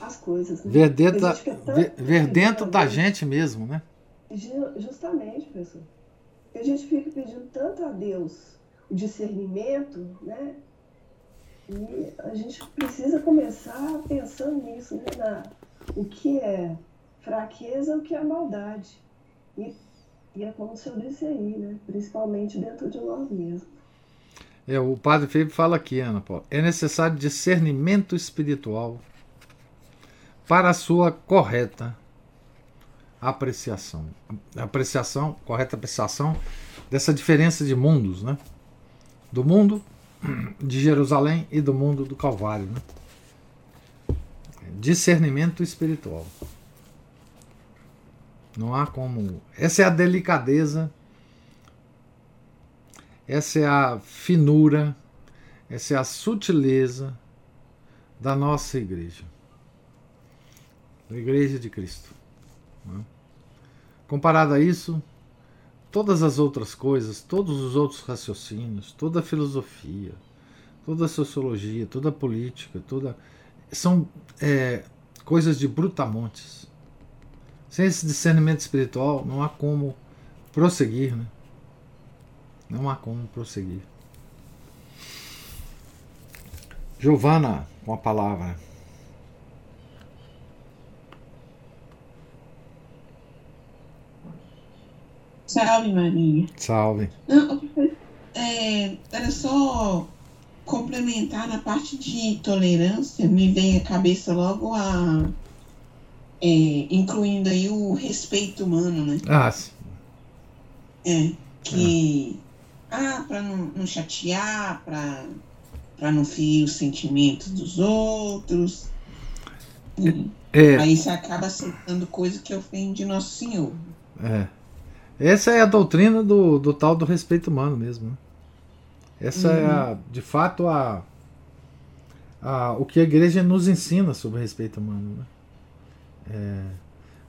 as coisas. Né? Ver dentro, da, ver, ver dentro da gente mesmo, né? Justamente, pessoal. A gente fica pedindo tanto a Deus o discernimento, né? E a gente precisa começar pensando nisso, né? Na, o que é fraqueza, o que é maldade. E, e é como o senhor disse aí, né? Principalmente dentro de nós mesmos. É, o padre Felipe fala aqui, Ana Paula, é necessário discernimento espiritual para a sua correta apreciação. Apreciação, correta apreciação dessa diferença de mundos, né? Do mundo de Jerusalém e do mundo do Calvário, né? Discernimento espiritual. Não há como. Essa é a delicadeza, essa é a finura, essa é a sutileza da nossa igreja da Igreja de Cristo. Né? Comparado a isso, todas as outras coisas, todos os outros raciocínios, toda a filosofia, toda a sociologia, toda a política, toda são é, coisas de brutamontes. Sem esse discernimento espiritual, não há como prosseguir, né? Não há como prosseguir. Giovana, com a palavra. Salve, Maria. Salve. Não, é, era só complementar na parte de tolerância, me vem à cabeça logo a. É, incluindo aí o respeito humano, né? Ah, sim. É, que. Ah, ah para não, não chatear, para para não ferir os sentimentos dos outros. É. Aí você acaba aceitando coisa que ofende Nosso Senhor. É. Essa é a doutrina do, do tal do respeito humano mesmo. Né? Essa uhum. é, a, uhum. de fato, a, a, o que a igreja nos ensina sobre respeito humano. Né? É,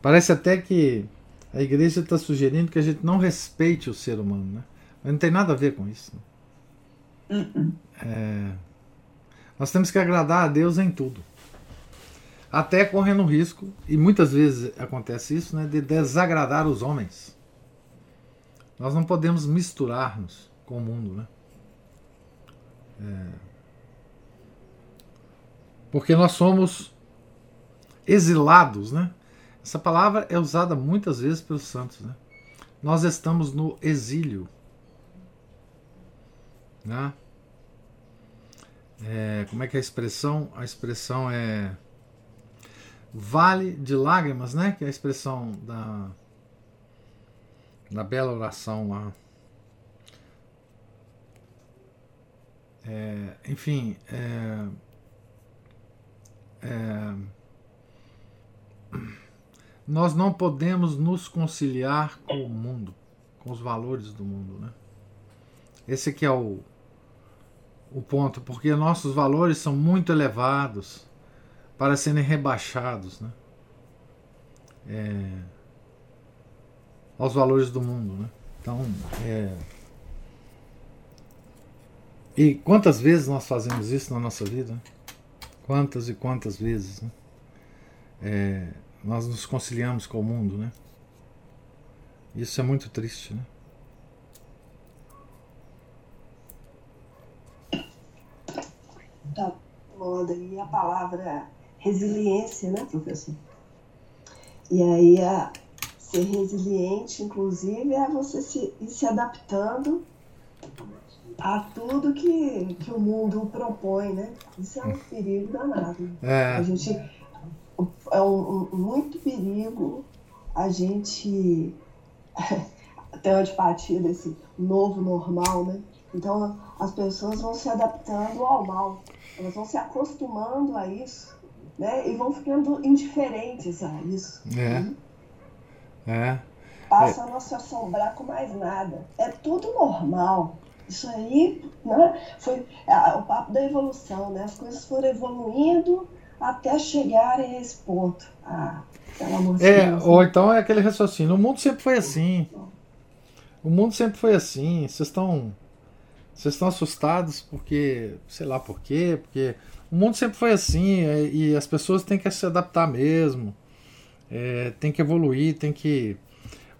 parece até que a igreja está sugerindo que a gente não respeite o ser humano, né? mas não tem nada a ver com isso. Né? Uhum. É, nós temos que agradar a Deus em tudo. Até correndo o risco, e muitas vezes acontece isso, né, de desagradar os homens. Nós não podemos misturar-nos com o mundo, né? É... Porque nós somos exilados, né? Essa palavra é usada muitas vezes pelos santos, né? Nós estamos no exílio, né? É, como é que é a expressão? A expressão é vale de lágrimas, né? Que é a expressão da na bela oração lá. É, enfim, é, é, nós não podemos nos conciliar com o mundo, com os valores do mundo. Né? Esse aqui é o, o ponto, porque nossos valores são muito elevados para serem rebaixados. Né? É, aos valores do mundo. Né? Então, é... E quantas vezes nós fazemos isso na nossa vida? Quantas e quantas vezes né? é... nós nos conciliamos com o mundo, né? Isso é muito triste, né? tá moda e a palavra resiliência, né, professor? E aí a ser resiliente, inclusive, é você se, ir se adaptando a tudo que, que o mundo propõe, né? Isso é um perigo danado. É. A gente é um, um, muito perigo a gente [LAUGHS] ter antipatia desse novo normal, né? Então as pessoas vão se adaptando ao mal, elas vão se acostumando a isso, né? E vão ficando indiferentes a isso. É. Né? É. Passa a não se assombrar com mais nada. É tudo normal. Isso aí né, foi é, o papo da evolução, né? As coisas foram evoluindo até chegarem a esse ponto. Ah, pelo amor de é, Deus. Ou então é aquele raciocínio. O mundo sempre foi assim. O mundo sempre foi assim. Vocês estão. Vocês estão assustados porque. Sei lá por quê. Porque o mundo sempre foi assim. E as pessoas têm que se adaptar mesmo. É, tem que evoluir, tem que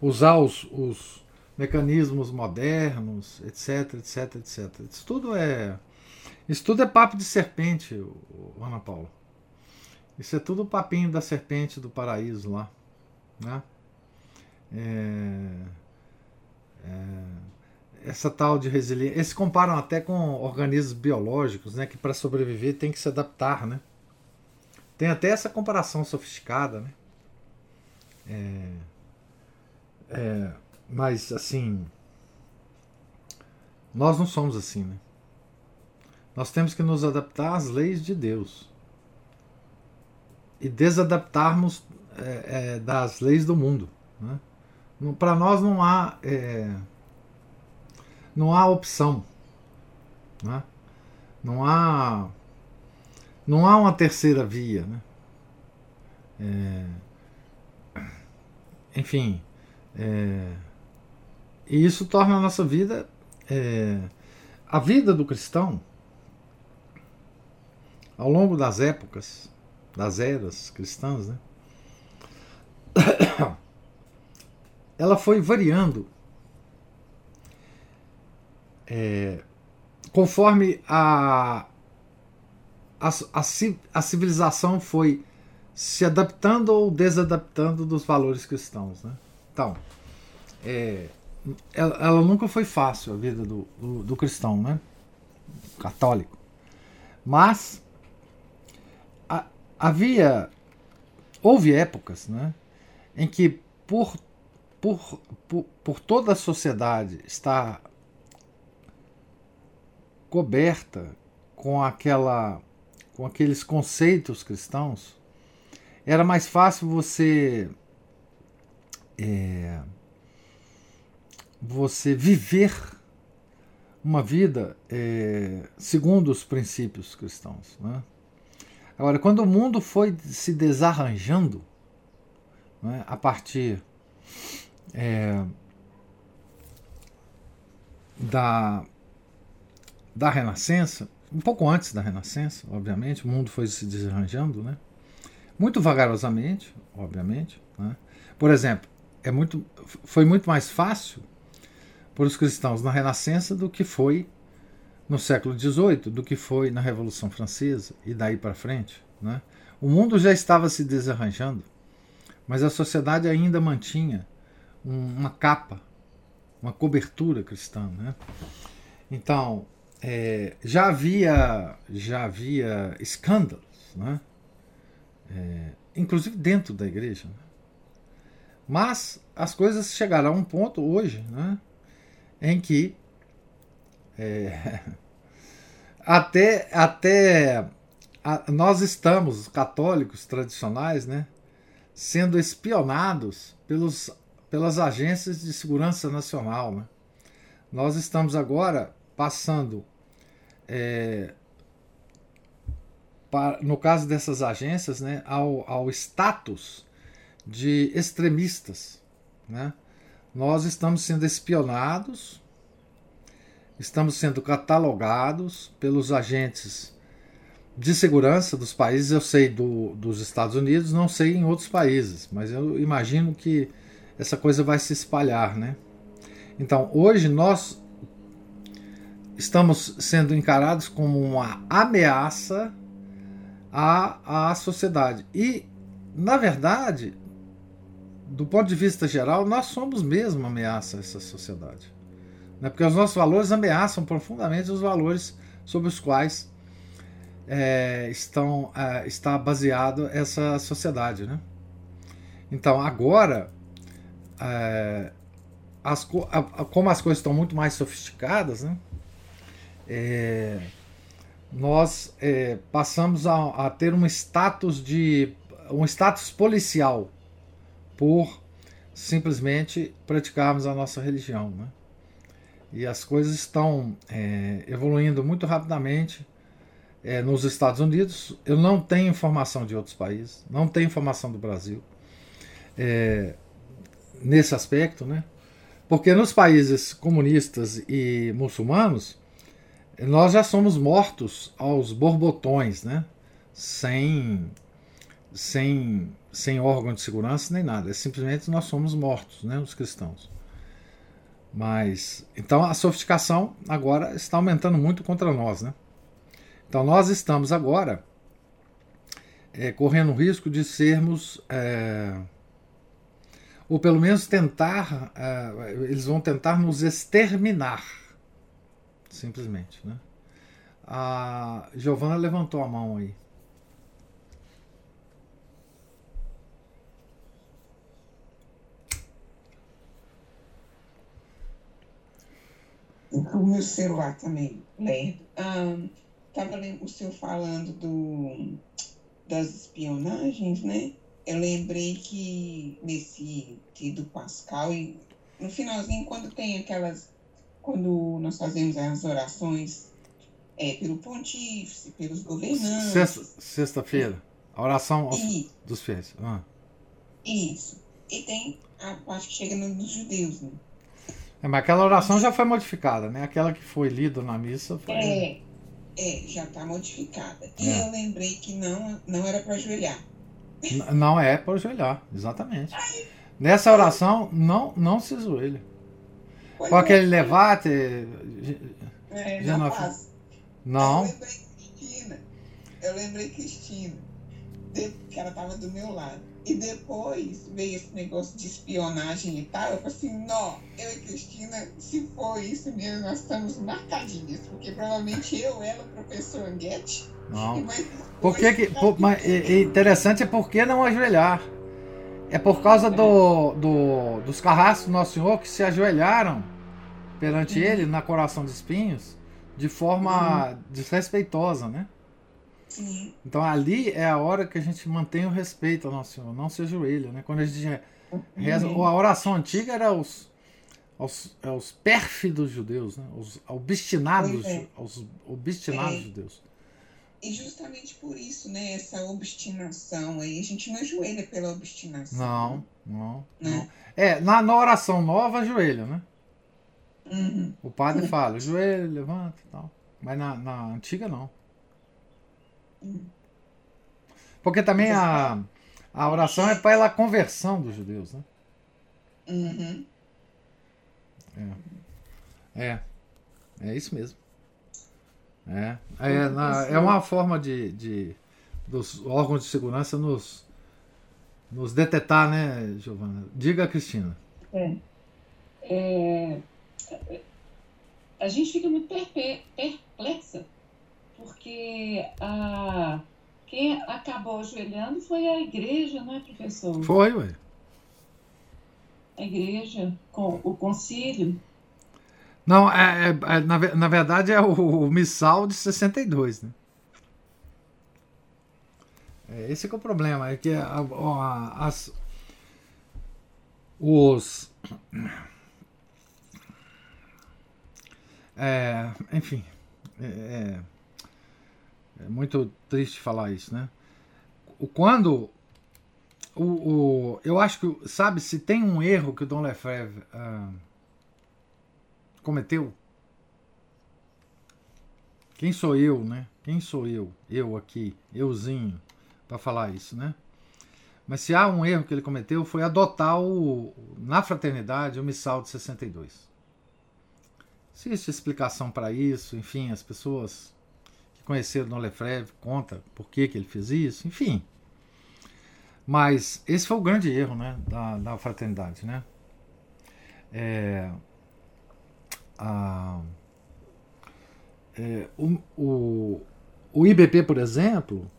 usar os, os mecanismos modernos, etc, etc, etc. Isso tudo é isso tudo é papo de serpente, Ana Paula. Isso é tudo o papinho da serpente do paraíso lá, né? É, é, essa tal de resiliência. Eles comparam até com organismos biológicos, né? Que para sobreviver tem que se adaptar, né? Tem até essa comparação sofisticada, né? É, é, mas, assim. Nós não somos assim, né? Nós temos que nos adaptar às leis de Deus. E desadaptarmos é, é, das leis do mundo. Né? Para nós não há. É, não há opção. Né? Não há. Não há uma terceira via. Né? Enfim. É, e isso torna a nossa vida, é, a vida do cristão, ao longo das épocas, das eras cristãs, né? [COUGHS] ela foi variando é, conforme a, a, a, a, civilização foi se adaptando ou desadaptando dos valores cristãos. Né? Então, é, ela, ela, nunca foi fácil a vida do, do, do cristão, né? Católico. Mas a, havia houve épocas, né, em que por, por, por, por toda a sociedade estar coberta com aquela com aqueles conceitos cristãos, era mais fácil você é, você viver uma vida é, segundo os princípios cristãos. Né? Agora, quando o mundo foi se desarranjando né, a partir é, da, da Renascença, um pouco antes da Renascença, obviamente, o mundo foi se desarranjando, né? Muito vagarosamente, obviamente. Né? Por exemplo, é muito, foi muito mais fácil por os cristãos na Renascença do que foi no século XVIII, do que foi na Revolução Francesa e daí para frente. Né? O mundo já estava se desarranjando, mas a sociedade ainda mantinha uma capa, uma cobertura cristã. Né? Então, é, já havia já havia escândalos, né? É, inclusive dentro da igreja. Né? Mas as coisas chegaram a um ponto hoje, né? em que é, [LAUGHS] até, até a, nós estamos, católicos tradicionais, né, sendo espionados pelos, pelas agências de segurança nacional. Né? Nós estamos agora passando, é, para, no caso dessas agências, né, ao, ao status de extremistas. Né? nós estamos sendo espionados, estamos sendo catalogados pelos agentes de segurança dos países. Eu sei do, dos Estados Unidos, não sei em outros países, mas eu imagino que essa coisa vai se espalhar, né? Então, hoje nós estamos sendo encarados como uma ameaça à, à sociedade. E, na verdade, do ponto de vista geral, nós somos mesmo ameaça a essa sociedade. Né? Porque os nossos valores ameaçam profundamente os valores sobre os quais é, estão, é, está baseado essa sociedade. Né? Então, agora, é, as, como as coisas estão muito mais sofisticadas, né? É, nós é, passamos a, a, ter um status de um status policial por simplesmente praticarmos a nossa religião, né? E as coisas estão é, evoluindo muito rapidamente é, nos Estados Unidos. Eu não tenho informação de outros países, não tenho informação do Brasil é, nesse aspecto, né? Porque nos países comunistas e muçulmanos, nós já somos mortos aos borbotões, né? Sem, sem, sem órgão de segurança nem nada. É simplesmente nós somos mortos, né? Os cristãos. Mas então a sofisticação agora está aumentando muito contra nós, né? Então nós estamos agora é, correndo o risco de sermos é, ou pelo menos tentar, uh, eles vão tentar nos exterminar, simplesmente. Né? A Giovana levantou a mão aí. O meu celular também, lerdo. Um, o senhor falando do, das espionagens, né? eu lembrei que nesse do Pascal, e no finalzinho, quando tem aquelas. Quando nós fazemos as orações é, pelo pontífice, pelos governantes. Sexta-feira, a oração aos, dos fiéis. Ah. Isso. E tem a parte que chega nos judeus, né? É, mas aquela oração já foi modificada, né? Aquela que foi lida na missa foi. É, é já está modificada. E é. eu lembrei que não, não era para ajoelhar. Não é para ajoelhar, exatamente. Nessa oração, não, não se ajoelha. Com aquele levate. É, não. Eu lembrei Cristina. Eu lembrei Cristina. Que ela estava do meu lado. E depois veio esse negócio de espionagem e tal. Eu falei assim: não, eu e Cristina, se for isso mesmo, nós estamos marcadinhas. Porque provavelmente eu, ela, o professor Anguete não. Por que que, por, mas interessante é por que não ajoelhar. É por causa do, do, dos carrascos do Nosso Senhor que se ajoelharam perante uhum. ele na coração de espinhos de forma uhum. desrespeitosa, né? Sim. Então ali é a hora que a gente mantém o respeito ao Nosso Senhor, não se ajoelha, né? Quando a gente reza, uhum. a oração antiga era os, os, é os pérfidos judeus, né? Os obstinados, é. os obstinados é. judeus. E justamente por isso, né, essa obstinação aí, a gente não ajoelha pela obstinação. Não, não. Né? não. É, na, na oração nova, ajoelha, né? Uhum. O padre fala, joelho, levanta e tal. Mas na, na antiga, não. Uhum. Porque também a, a oração é para a conversão dos judeus, né? Uhum. É. É. É isso mesmo. É, é, na, é uma forma de, de dos órgãos de segurança nos, nos detetar, né, Giovana? Diga, Cristina. É. é a gente fica muito perplexa, porque a, quem acabou ajoelhando foi a igreja, não é, professor? Foi, ué. A igreja, com o concílio. Não, é, é, é na, na verdade é o, o Missal de 62, né? É, esse é, o problema, é que a, a, as, os. É, enfim, é, é, é, muito triste falar isso, né? Quando. O, o, eu acho que, sabe, se tem um erro que o Dom Lefebvre. Uh, cometeu? Quem sou eu, né? Quem sou eu? Eu aqui, euzinho, para falar isso, né? Mas se há um erro que ele cometeu foi adotar o, na fraternidade o missal de 62. existe explicação para isso, enfim, as pessoas que conheceram Dom Lefebvre conta por que, que ele fez isso, enfim. Mas esse foi o grande erro né, da, da fraternidade. Né? É, a, é, o, o, o IBP, por exemplo,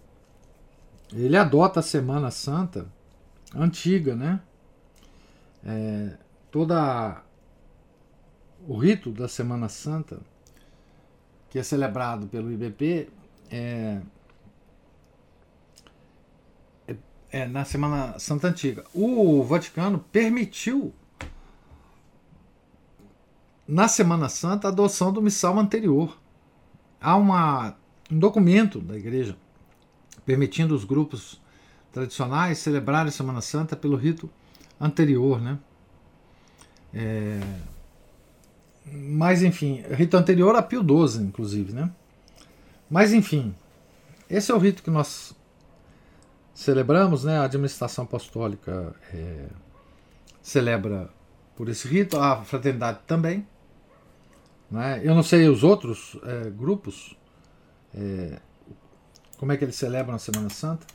ele adota a Semana Santa antiga, né? É, toda o rito da Semana Santa que é celebrado pelo IBP é, é, é na Semana Santa Antiga. O Vaticano permitiu na Semana Santa a adoção do missal anterior. Há uma, um documento da igreja permitindo os grupos tradicionais celebrarem a Semana Santa pelo rito anterior, né? É... Mas enfim, rito anterior a Pio XII, inclusive, né? Mas enfim, esse é o rito que nós celebramos, né? A administração apostólica é... celebra por esse rito, a fraternidade também. Né? Eu não sei os outros é, grupos, é, como é que eles celebram a Semana Santa.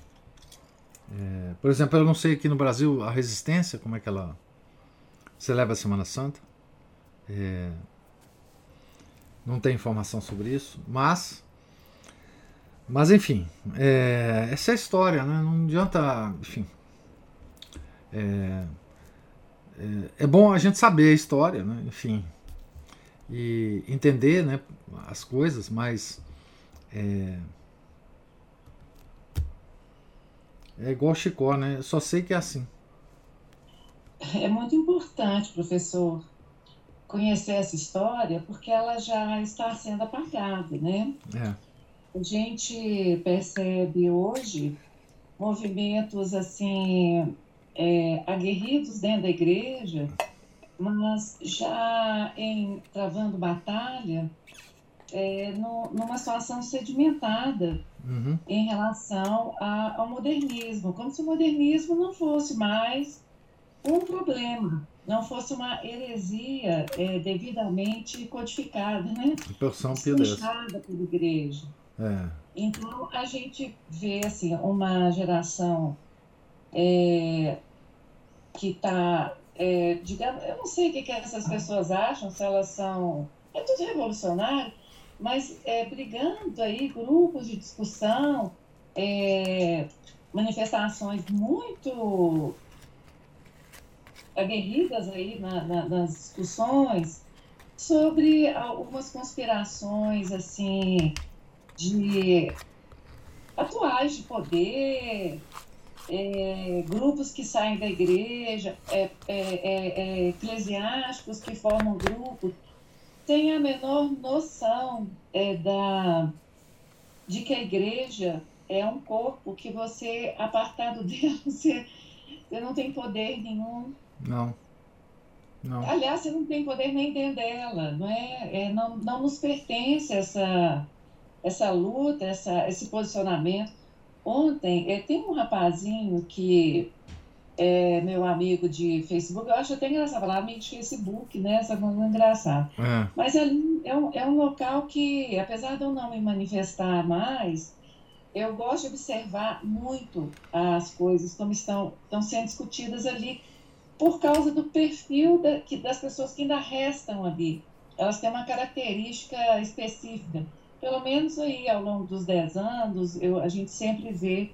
É, por exemplo, eu não sei aqui no Brasil a resistência, como é que ela celebra a Semana Santa. É, não tem informação sobre isso, mas. Mas enfim, é, essa é a história, né? não adianta. Enfim. É, é, é, bom a gente saber a história, né? enfim, e entender né, as coisas, mas é, É igual Chicó, né? Eu só sei que é assim. É muito importante, professor, conhecer essa história, porque ela já está sendo apagada, né? É. A gente percebe hoje movimentos assim é, aguerridos dentro da igreja, mas já em travando batalha é, no, numa situação sedimentada uhum. em relação a, ao modernismo, como se o modernismo não fosse mais um problema, não fosse uma heresia é, devidamente codificada, né? Porção pela igreja. É. Então a gente vê assim uma geração é, que está, é, digamos, eu não sei o que, que essas pessoas acham, se elas são é tudo revolucionário, mas é, brigando aí, grupos de discussão, é, manifestações muito aguerridas aí na, na, nas discussões sobre algumas conspirações assim de atuais de poder, é, grupos que saem da igreja, é, é, é, é eclesiásticos que formam grupos tem a menor noção é, da, de que a igreja é um corpo que você, apartado dele, [LAUGHS] você, você não tem poder nenhum. Não. Não. Aliás, você não tem poder nem dentro dela, não é? é não, não nos pertence essa, essa luta, essa, esse posicionamento. Ontem, é, tem um rapazinho que é, meu amigo de Facebook, eu acho até engraçado falar amigo de Facebook, né? Essa coisa é engraçada. É. Mas ali é um, é um local que, apesar de eu não me manifestar mais, eu gosto de observar muito as coisas como estão, estão sendo discutidas ali por causa do perfil da, que, das pessoas que ainda restam ali. Elas têm uma característica específica. Pelo menos aí ao longo dos 10 anos, eu, a gente sempre vê.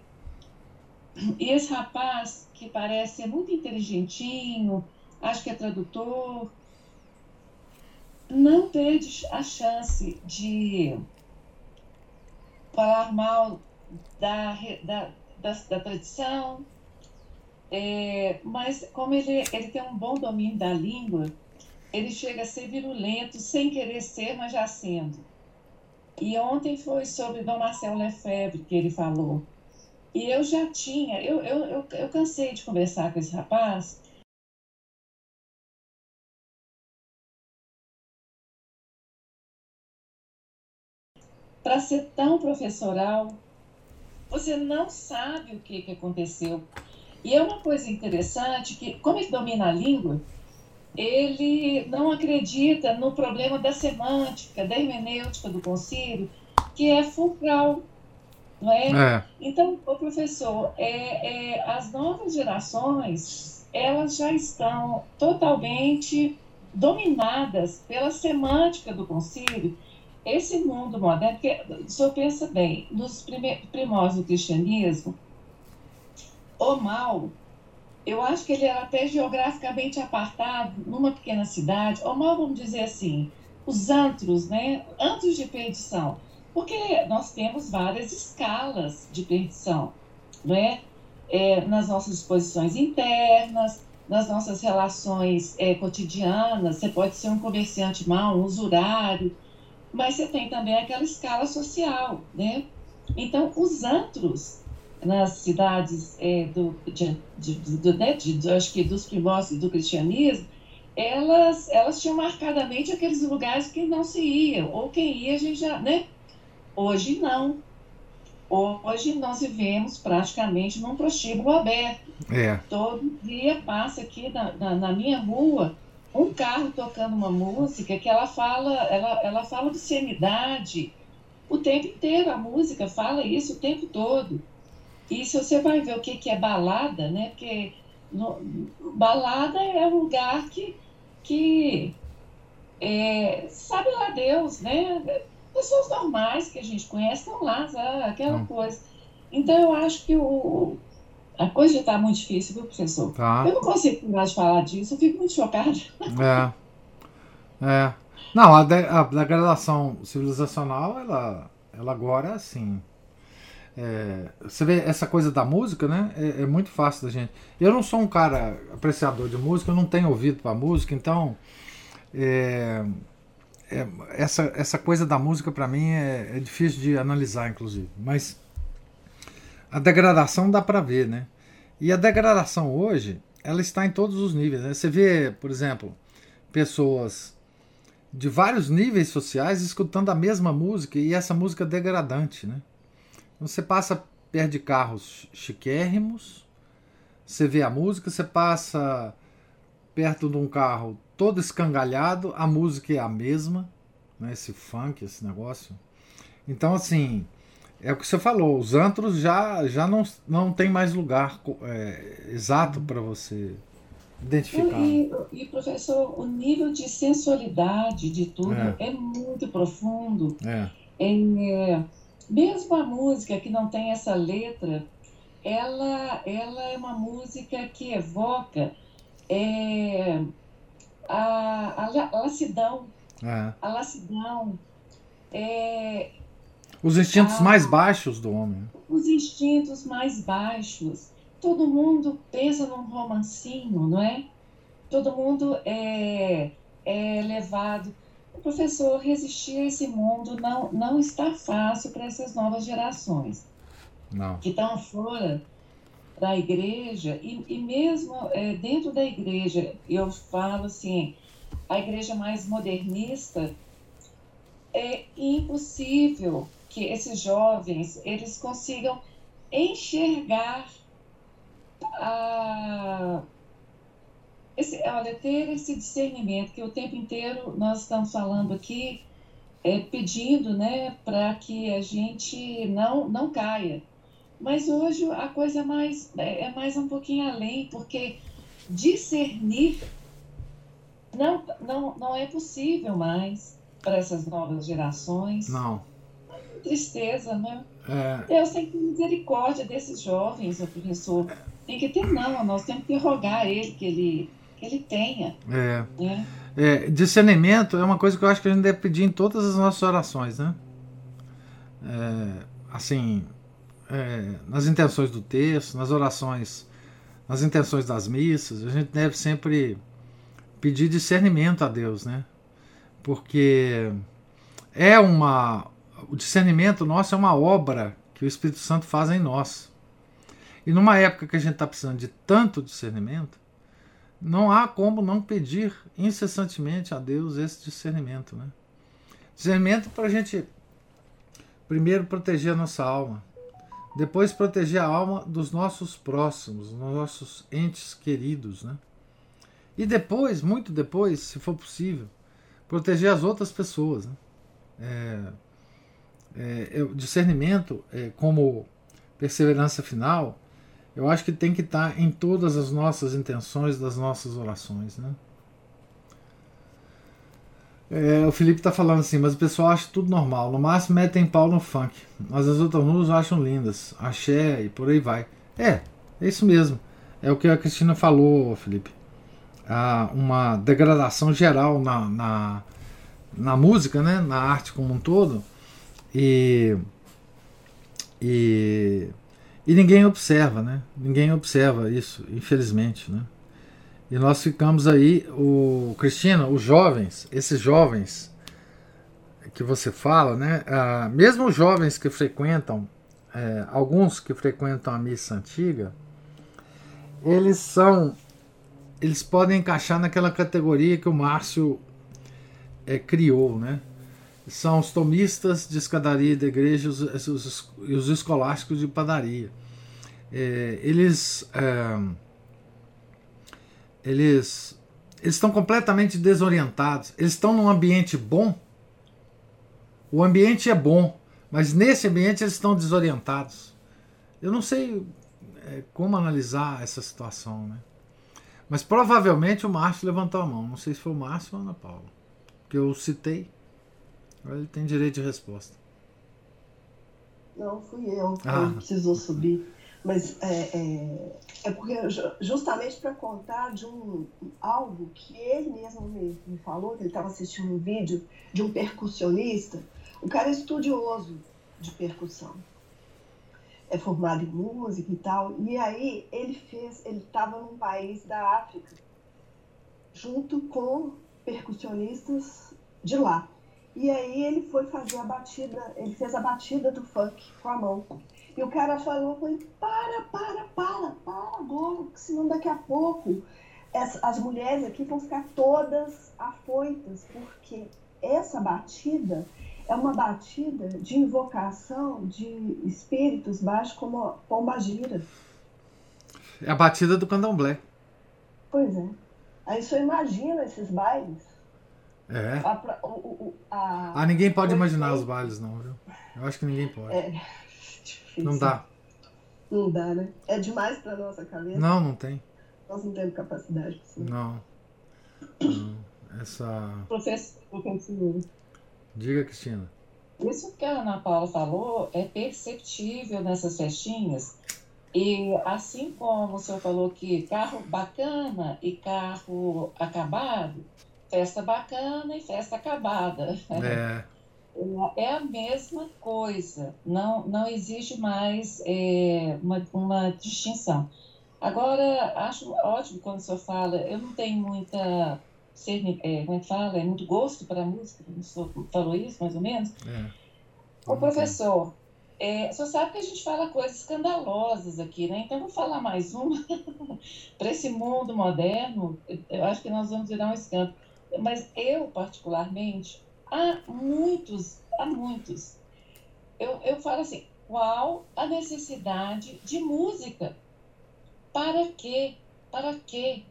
E esse rapaz que parece ser muito inteligentinho, acho que é tradutor, não perde a chance de falar mal da, da, da, da tradição, é, mas como ele, ele tem um bom domínio da língua, ele chega a ser virulento sem querer ser, mas já sendo. E ontem foi sobre Dom Marcelo Lefebvre que ele falou. E eu já tinha, eu, eu, eu, eu cansei de conversar com esse rapaz. Para ser tão professoral, você não sabe o que, que aconteceu. E é uma coisa interessante que, como ele domina a língua, ele não acredita no problema da semântica, da hermenêutica do concílio, que é fulcral, não é? é. Então, o professor, é, é, as novas gerações, elas já estão totalmente dominadas pela semântica do concílio, esse mundo moderno, porque o senhor pensa bem, nos primórdios do cristianismo, o mal, eu acho que ele era até geograficamente apartado numa pequena cidade, o mal, vamos dizer assim, os antros, né? Antros de perdição. Porque nós temos várias escalas de perdição, não é? nas nossas disposições internas, nas nossas relações é, cotidianas, você pode ser um comerciante mau, um usurário, mas você tem também aquela escala social, né? Então, os antros nas cidades é, do, de, de, do, né, de, acho que dos primórdios do cristianismo, elas, elas tinham marcadamente aqueles lugares que não se ia, ou quem ia a gente já, né? Hoje não. Hoje nós vivemos praticamente num prostíbulo aberto. É. Todo dia passa aqui na, na, na minha rua um carro tocando uma música que ela fala, ela, ela fala de sanidade o tempo inteiro. A música fala isso o tempo todo. E se você vai ver o que, que é balada, né? Porque no, balada é um lugar que, que é, sabe lá Deus, né? Pessoas normais que a gente conhece estão lá, sabe? aquela hum. coisa. Então eu acho que o, a coisa já está muito difícil, viu, professor? Tá. Eu não consigo mais falar disso, eu fico muito chocada. [LAUGHS] É. É. Não, a, de, a degradação civilizacional, ela, ela agora é assim. É, você vê essa coisa da música, né? É, é, muito fácil da gente. Eu não sou um cara apreciador de música, eu não tenho ouvido para música, então é, é, essa, essa coisa da música para mim é, é, difícil de analisar, inclusive. Mas a degradação dá para ver, né? E a degradação hoje, ela está em todos os níveis. Né? Você vê, por exemplo, pessoas de vários níveis sociais escutando a mesma música e essa música degradante, né? Você passa perto de carros chiquérrimos, você vê a música, você passa perto de um carro todo escangalhado, a música é a mesma, né? esse funk, esse negócio. Então, assim, é o que você falou, os antros já, já não, não tem mais lugar é, exato para você identificar. E, e, professor, o nível de sensualidade de tudo é, é muito profundo. É. é. Mesmo a música que não tem essa letra, ela, ela é uma música que evoca é, a, a, a lassidão. É. A lassidão. É, os instintos ah, mais baixos do homem. Os instintos mais baixos. Todo mundo pensa num romancinho, não é? Todo mundo é, é levado. Professor resistir a esse mundo não, não está fácil para essas novas gerações. Não. Que estão fora da igreja e, e mesmo é, dentro da igreja, eu falo assim, a igreja mais modernista é impossível que esses jovens eles consigam enxergar a, esse, olha, ter esse discernimento que o tempo inteiro nós estamos falando aqui, é, pedindo né, para que a gente não, não caia. Mas hoje a coisa é mais, é, é mais um pouquinho além, porque discernir não, não, não é possível mais para essas novas gerações. Não tristeza, né? É... Deus tem que ter misericórdia desses jovens, professor. Tem que ter, não, nós temos que rogar ele que ele, ele tenha. É. Né? é. Discernimento é uma coisa que eu acho que a gente deve pedir em todas as nossas orações, né? É, assim, é, nas intenções do texto, nas orações, nas intenções das missas, a gente deve sempre pedir discernimento a Deus, né? Porque é uma o discernimento nosso é uma obra que o Espírito Santo faz em nós. E numa época que a gente está precisando de tanto discernimento, não há como não pedir incessantemente a Deus esse discernimento. Né? Discernimento para a gente, primeiro, proteger a nossa alma, depois, proteger a alma dos nossos próximos, dos nossos entes queridos. Né? E depois, muito depois, se for possível, proteger as outras pessoas. Né? É, é, discernimento, é, como perseverança final, eu acho que tem que estar em todas as nossas intenções das nossas orações. Né? É, o Felipe está falando assim, mas o pessoal acha tudo normal. No máximo metem pau no funk. Mas as outras músicas acham lindas. Axé e por aí vai. É, é isso mesmo. É o que a Cristina falou, Felipe. Há uma degradação geral na, na, na música, né? na arte como um todo. E, e, e ninguém observa, né? Ninguém observa isso, infelizmente, né? E nós ficamos aí, o Cristina, os jovens, esses jovens que você fala, né? Ah, mesmo os jovens que frequentam, é, alguns que frequentam a missa antiga, eles são, eles podem encaixar naquela categoria que o Márcio é, criou, né? São os tomistas de escadaria da igreja e os, os, os escolásticos de padaria. É, eles é, eles eles estão completamente desorientados. Eles estão num ambiente bom. O ambiente é bom, mas nesse ambiente eles estão desorientados. Eu não sei é, como analisar essa situação, né? Mas provavelmente o Márcio levantou a mão. Não sei se foi o Márcio ou a Ana Paula. Que eu citei. Ele tem direito de resposta. Não, fui eu. Ah. precisou subir. Mas é, é, é porque justamente para contar de um algo que ele mesmo me, me falou, que ele estava assistindo um vídeo de um percussionista, o cara é estudioso de percussão. É formado em música e tal. E aí ele fez, ele estava num país da África, junto com percussionistas de lá. E aí ele foi fazer a batida, ele fez a batida do funk com a mão. E o cara falou, falei, para, para, para, para agora, senão daqui a pouco as, as mulheres aqui vão ficar todas afoitas, porque essa batida é uma batida de invocação de espíritos baixos como a pombagira. É a batida do candomblé. Pois é. Aí só imagina esses bailes. É. A, o, o, a, ah, ninguém pode imaginar os bailes, não, viu? Eu acho que ninguém pode. É difícil. Não dá. Não dá, né? É demais pra nossa cabeça. Não, não tem. Nós não temos capacidade pra isso. Não. não. Essa. Professor, professor. Diga, Cristina. Isso que a Ana Paula falou é perceptível nessas festinhas. E assim como o senhor falou que carro bacana e carro acabado, festa bacana e festa acabada. É. É a mesma coisa, não, não existe mais é, uma, uma distinção. Agora, acho ótimo quando o senhor fala, eu não tenho muita, é, como é que fala, é muito gosto para a música, o senhor falou isso mais ou menos? É. O professor, é, o senhor sabe que a gente fala coisas escandalosas aqui, né? Então, vou falar mais uma. [LAUGHS] para esse mundo moderno, eu acho que nós vamos virar um escândalo. Mas eu, particularmente, há muitos, há muitos. Eu, eu falo assim, qual a necessidade de música? Para quê? Para quê?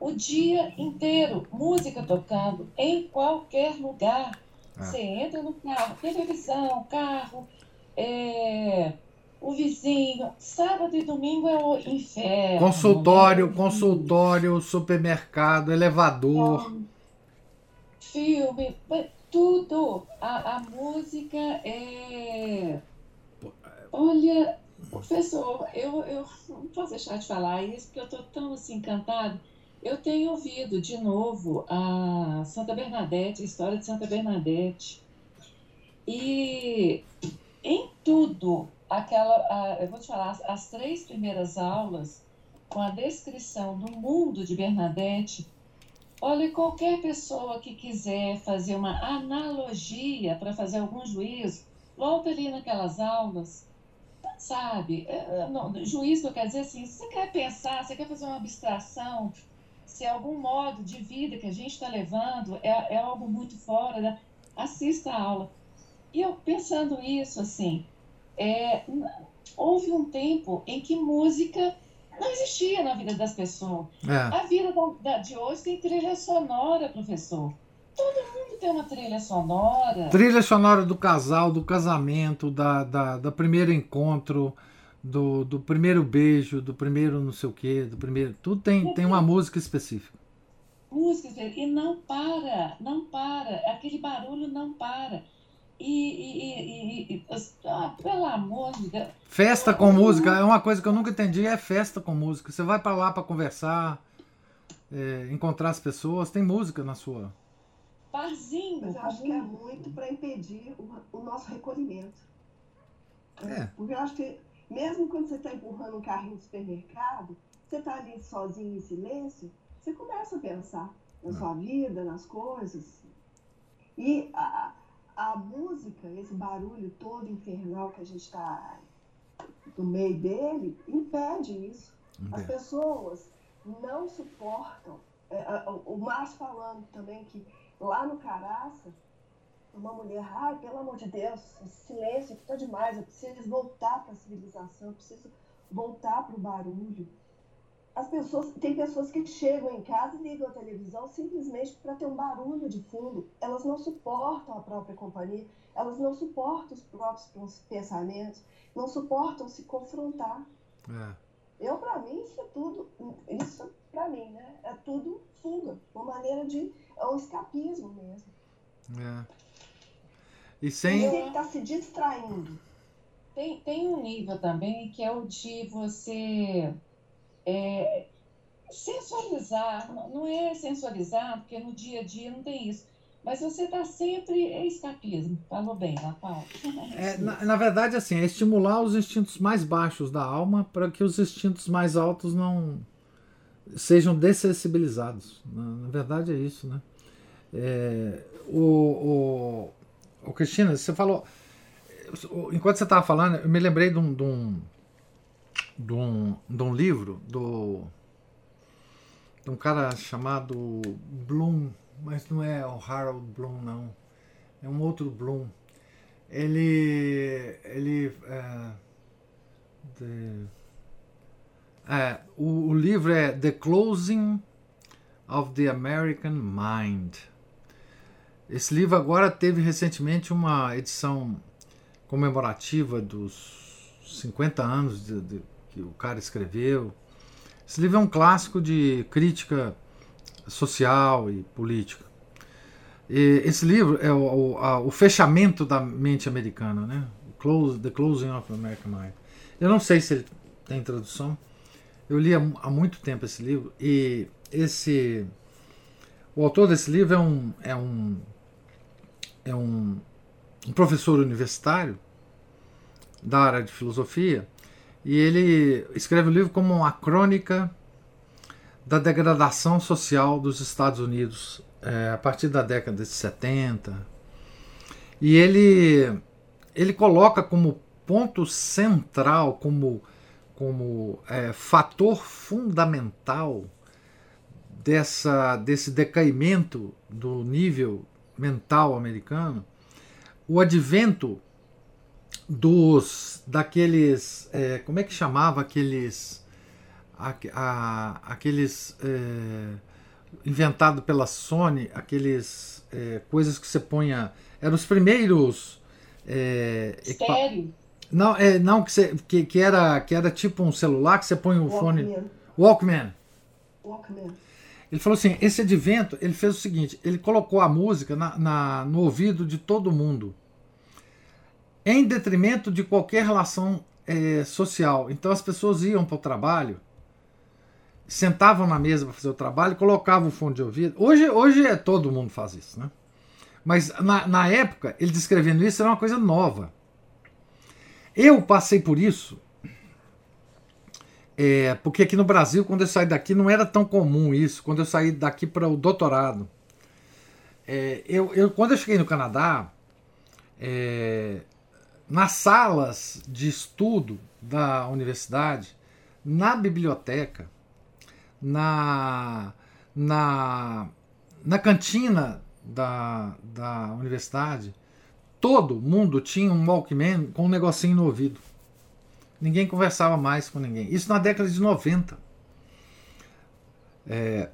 O dia inteiro, música tocando em qualquer lugar. Ah. Você entra no carro, televisão, carro, é, o vizinho. Sábado e domingo é o inferno. Consultório, né? consultório, supermercado, elevador. Filme, tudo. A, a música é. Olha, professor, eu, eu não posso deixar de falar isso, porque eu estou tão assim, encantado. Eu tenho ouvido de novo a Santa Bernadette, a história de Santa Bernadette. E em tudo, aquela, a, eu vou te falar, as, as três primeiras aulas, com a descrição do mundo de Bernadette, Olha, qualquer pessoa que quiser fazer uma analogia para fazer algum juízo, volta ali naquelas aulas, sabe? É, é, não, juízo quer dizer assim, se você quer pensar, você quer fazer uma abstração, se é algum modo de vida que a gente está levando é, é algo muito fora, né? assista a aula. E eu pensando isso, assim, é, houve um tempo em que música não existia na vida das pessoas. É. A vida da, de hoje tem trilha sonora, professor. Todo mundo tem uma trilha sonora. Trilha sonora do casal, do casamento, da, da, do primeiro encontro, do, do primeiro beijo, do primeiro não sei o quê, do primeiro. Tudo tem, tem uma música específica. Música, e não para, não para. Aquele barulho não para. E, e, e, e ah, pelo amor de Deus. Festa com música é uma coisa que eu nunca entendi, é festa com música. Você vai para lá para conversar, é, encontrar as pessoas, tem música na sua. Barzinho. Mas eu acho que é muito para impedir o, o, nosso recolhimento. É. Porque eu acho que mesmo quando você está empurrando um carrinho de supermercado, você está ali sozinho em silêncio, você começa a pensar na é. sua vida, nas coisas. E a, a música, esse barulho todo infernal que a gente está no meio dele, impede isso. As pessoas não suportam. É, o Márcio falando também que lá no Caraça, uma mulher, ai, pelo amor de Deus, silêncio está demais, eu preciso voltar para a civilização, eu preciso voltar para o barulho as pessoas, tem pessoas que chegam em casa e ligam a televisão simplesmente para ter um barulho de fundo. Elas não suportam a própria companhia, elas não suportam os próprios pensamentos, não suportam se confrontar. É. Eu, para mim, isso é tudo, isso para mim, né? É tudo fuga, uma maneira de, é um escapismo mesmo. É. E sem... Você está se distraindo. Tem, tem um nível também que é o de você é, sensualizar, não é sensualizar, porque no dia a dia não tem isso. Mas você está sempre é escapismo. Falou bem, Natal. É, na, na, verdade, assim, é estimular os instintos mais baixos da alma para que os instintos mais altos não sejam dessensibilizados. Na, na verdade, é isso, né? É, o, o, o Cristina, você falou. Enquanto você estava falando, eu me lembrei de um, de um de um, de um livro do de um cara chamado Bloom, mas não é o Harold Bloom não, é um outro Bloom. Ele ele é, the, é, o, o livro é The Closing of the American Mind. Esse livro agora teve recentemente uma edição comemorativa dos 50 anos de, de que o cara escreveu. Esse livro é um clássico de crítica social e política. E esse livro é o, o, a, o, fechamento da mente americana, né? Close, the Closing of the American Mind. Eu não sei se ele tem tradução. Eu li há, há muito tempo esse livro e esse o autor desse livro é um é um é um, um professor universitário da área de filosofia e ele escreve o livro como uma crônica da degradação social dos Estados Unidos é, a partir da década de 70. E ele, ele coloca como ponto central, como, como é, fator fundamental dessa, desse decaimento do nível mental americano, o advento dos daqueles é, como é que chamava aqueles a, a, aqueles é, inventado pela Sony aqueles é, coisas que você punha eram os primeiros é, Sério? não é não que, você, que, que era que era tipo um celular que você põe o Walkman. fone Walkman Walkman ele falou assim esse advento ele fez o seguinte ele colocou a música na, na no ouvido de todo mundo em detrimento de qualquer relação é, social. Então as pessoas iam para o trabalho, sentavam na mesa para fazer o trabalho, colocavam o fone de ouvido. Hoje, hoje é, todo mundo faz isso, né? Mas na, na época, ele descrevendo isso era uma coisa nova. Eu passei por isso, é, porque aqui no Brasil, quando eu saí daqui, não era tão comum isso. Quando eu saí daqui para o doutorado, é, eu, eu, quando eu cheguei no Canadá, é, nas salas de estudo da universidade, na biblioteca, na, na, na cantina da, da universidade, todo mundo tinha um Walkman com um negocinho no ouvido. Ninguém conversava mais com ninguém. Isso na década de 90. É,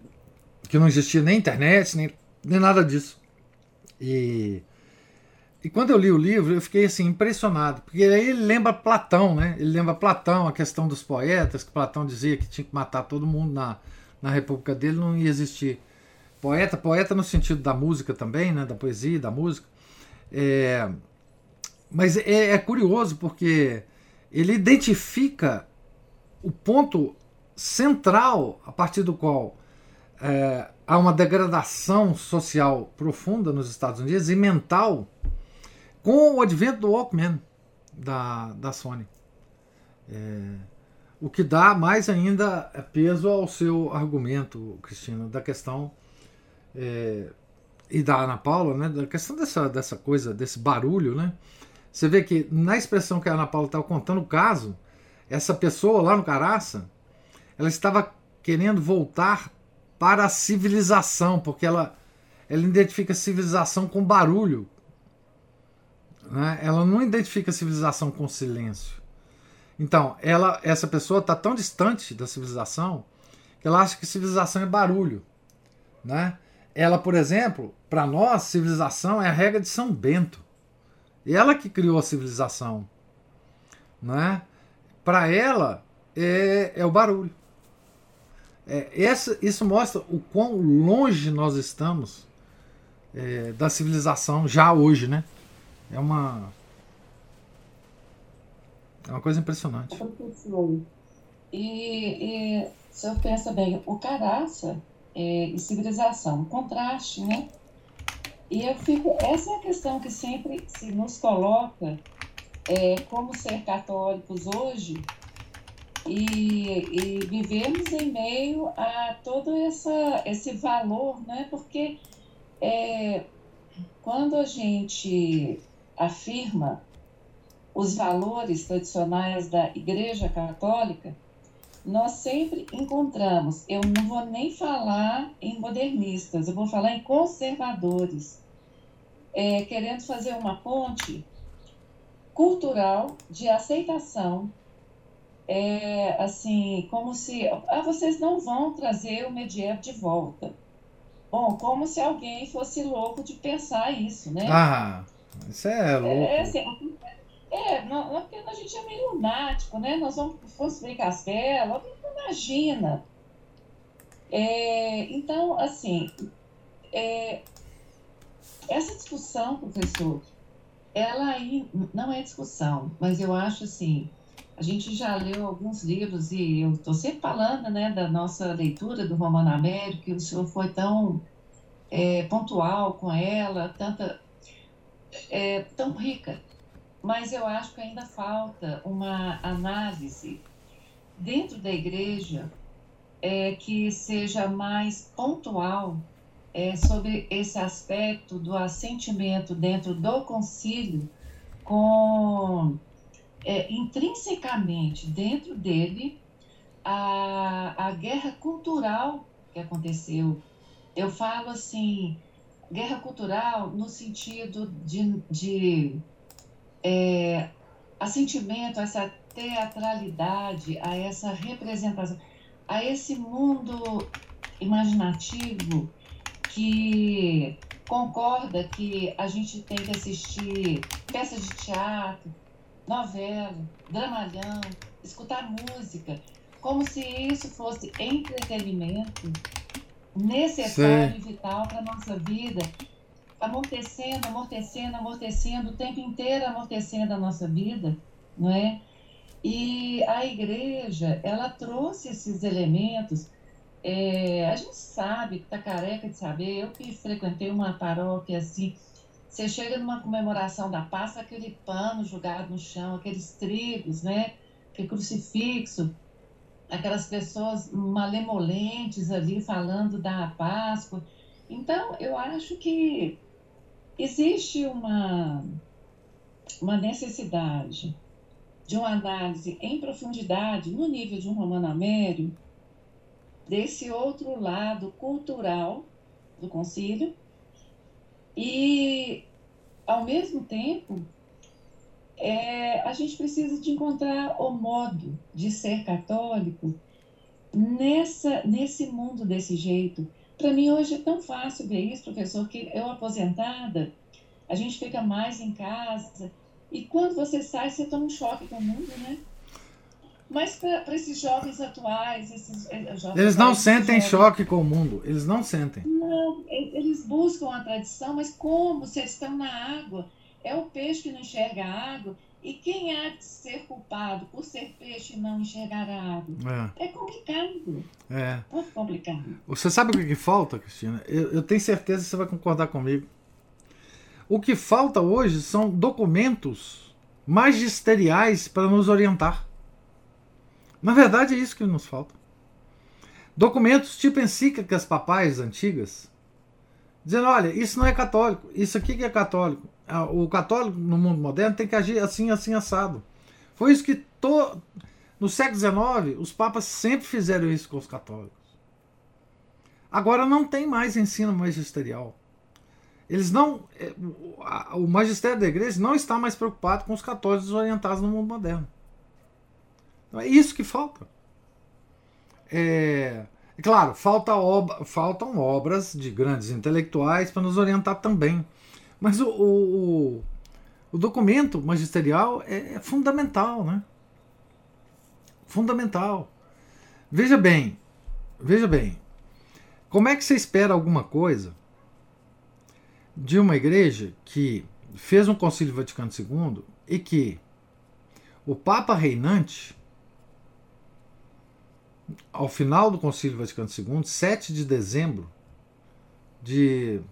que não existia nem internet, nem, nem nada disso. E, e quando eu li o livro, eu fiquei assim impressionado, porque aí ele lembra Platão, né? Ele lembra Platão, a questão dos poetas, que Platão dizia que tinha que matar todo mundo na, na república dele, não ia existir poeta, poeta no sentido da música também, né? Da poesia, da música. É, mas é, é curioso porque ele identifica o ponto central a partir do qual é, há uma degradação social profunda nos Estados Unidos e mental com o advento do Walkman da, da Sony. É, o que dá mais ainda peso ao seu argumento, Cristina, da questão é, e da Ana Paula, né, da questão dessa, dessa coisa, desse barulho, né? Você vê que na expressão que a Ana Paula estava contando o caso, essa pessoa lá no Caraça, ela estava querendo voltar para a civilização, porque ela, ela identifica civilização com barulho. Né? Ela não identifica civilização com silêncio. Então, ela, essa pessoa está tão distante da civilização que ela acha que civilização é barulho. Né? Ela, por exemplo, para nós, civilização é a regra de São Bento. Ela que criou a civilização. Né? Para ela, é, é o barulho. É, essa, isso mostra o quão longe nós estamos é, da civilização já hoje, né? É uma é uma coisa impressionante. E, e se eu pensa bem, o caraça é, e civilização, contraste, né? E eu fico, essa é a questão que sempre se nos coloca é, como ser católicos hoje e, e vivemos em meio a todo essa, esse valor, né? Porque é, quando a gente afirma os valores tradicionais da Igreja Católica, nós sempre encontramos, eu não vou nem falar em modernistas, eu vou falar em conservadores, é, querendo fazer uma ponte cultural de aceitação, é, assim, como se, ah, vocês não vão trazer o medievo de volta. Bom, como se alguém fosse louco de pensar isso, né? Ah, isso é louco. É, assim, é não, não, porque a gente é meio lunático, né? Nós vamos construir castelo, imagina. É, então, assim, é, essa discussão, professor, ela aí não é discussão, mas eu acho assim, a gente já leu alguns livros e eu estou sempre falando né, da nossa leitura do Romano Américo, que o senhor foi tão é, pontual com ela, tanta, é, tão rica. Mas eu acho que ainda falta uma análise dentro da igreja é, que seja mais pontual é, sobre esse aspecto do assentimento dentro do concílio, com é, intrinsecamente dentro dele a, a guerra cultural que aconteceu. Eu falo assim, guerra cultural no sentido de, de é, assentimento a essa teatralidade, a essa representação, a esse mundo imaginativo que concorda que a gente tem que assistir peças de teatro, novela, dramalhão, escutar música, como se isso fosse entretenimento necessário Sim. e vital para a nossa vida, amortecendo, amortecendo, amortecendo, o tempo inteiro amortecendo a nossa vida, não é? E a igreja, ela trouxe esses elementos é, a gente sabe, tá careca de saber, eu que frequentei uma paróquia assim, você chega numa comemoração da Páscoa, aquele pano jogado no chão, aqueles trigos, né? Aquele crucifixo, aquelas pessoas malemolentes ali falando da Páscoa. Então, eu acho que existe uma, uma necessidade de uma análise em profundidade no nível de um Romano Amério, desse outro lado cultural do concílio e, ao mesmo tempo, é, a gente precisa de encontrar o modo de ser católico nessa, nesse mundo desse jeito. Para mim, hoje é tão fácil ver isso, professor, que eu aposentada, a gente fica mais em casa, e quando você sai, você toma um choque com o mundo, né? Mas para esses jovens atuais, esses eh, jovens eles não sentem jovens, choque com o mundo, eles não sentem. Não, eles buscam a tradição, mas como se eles estão na água? É o peixe que não enxerga a água. E quem há de ser culpado por ser peixe e não enxergar a água? É, é complicado. É. Muito complicado. Você sabe o que, que falta, Cristina? Eu, eu tenho certeza que você vai concordar comigo. O que falta hoje são documentos magisteriais para nos orientar. Na verdade, é isso que nos falta. Documentos tipo encíclicas papais antigas, dizendo: olha, isso não é católico, isso aqui que é católico. Ah, o católico no mundo moderno tem que agir assim, assim, assado. Foi isso que to... no século XIX os papas sempre fizeram isso com os católicos. Agora não tem mais ensino magisterial. Eles não. É, o magistério da igreja não está mais preocupado com os católicos orientados no mundo moderno. Então é isso que falta. É, é claro, falta ob, faltam obras de grandes intelectuais para nos orientar também. Mas o, o, o documento magisterial é, é fundamental, né? Fundamental. Veja bem, veja bem. Como é que você espera alguma coisa de uma igreja que fez um concílio Vaticano II e que o Papa reinante, ao final do concílio Vaticano II, 7 de dezembro de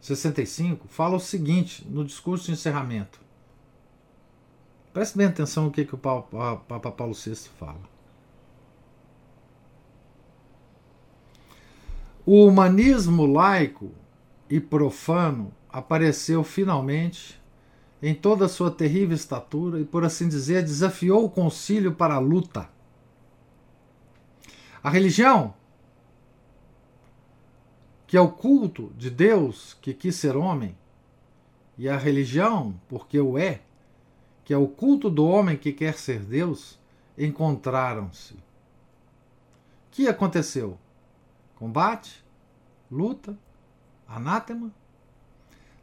65, fala o seguinte no discurso de encerramento. Preste bem atenção no que, que o Papa, Paulo VI fala. O humanismo laico e profano apareceu finalmente em toda a sua terrível estatura e, por assim dizer, desafiou o concílio para a luta. A religião que é o culto de Deus que quis ser homem, e a religião, porque o é, que é o culto do homem que quer ser Deus, encontraram-se. O que aconteceu? Combate, luta, anátema?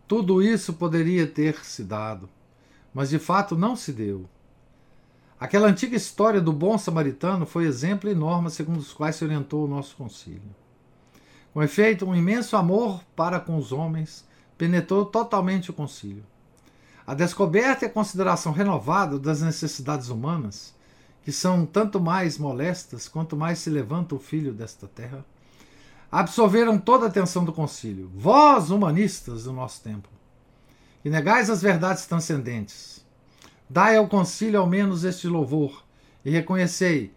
Tudo isso poderia ter se dado, mas de fato não se deu. Aquela antiga história do bom samaritano foi exemplo e norma segundo os quais se orientou o nosso concílio. Com efeito, um imenso amor para com os homens penetrou totalmente o concílio. A descoberta e a consideração renovada das necessidades humanas, que são tanto mais molestas quanto mais se levanta o filho desta terra, absorveram toda a atenção do concílio. Vós, humanistas do nosso tempo, que negais as verdades transcendentes, dai ao concílio ao menos este louvor e reconhecei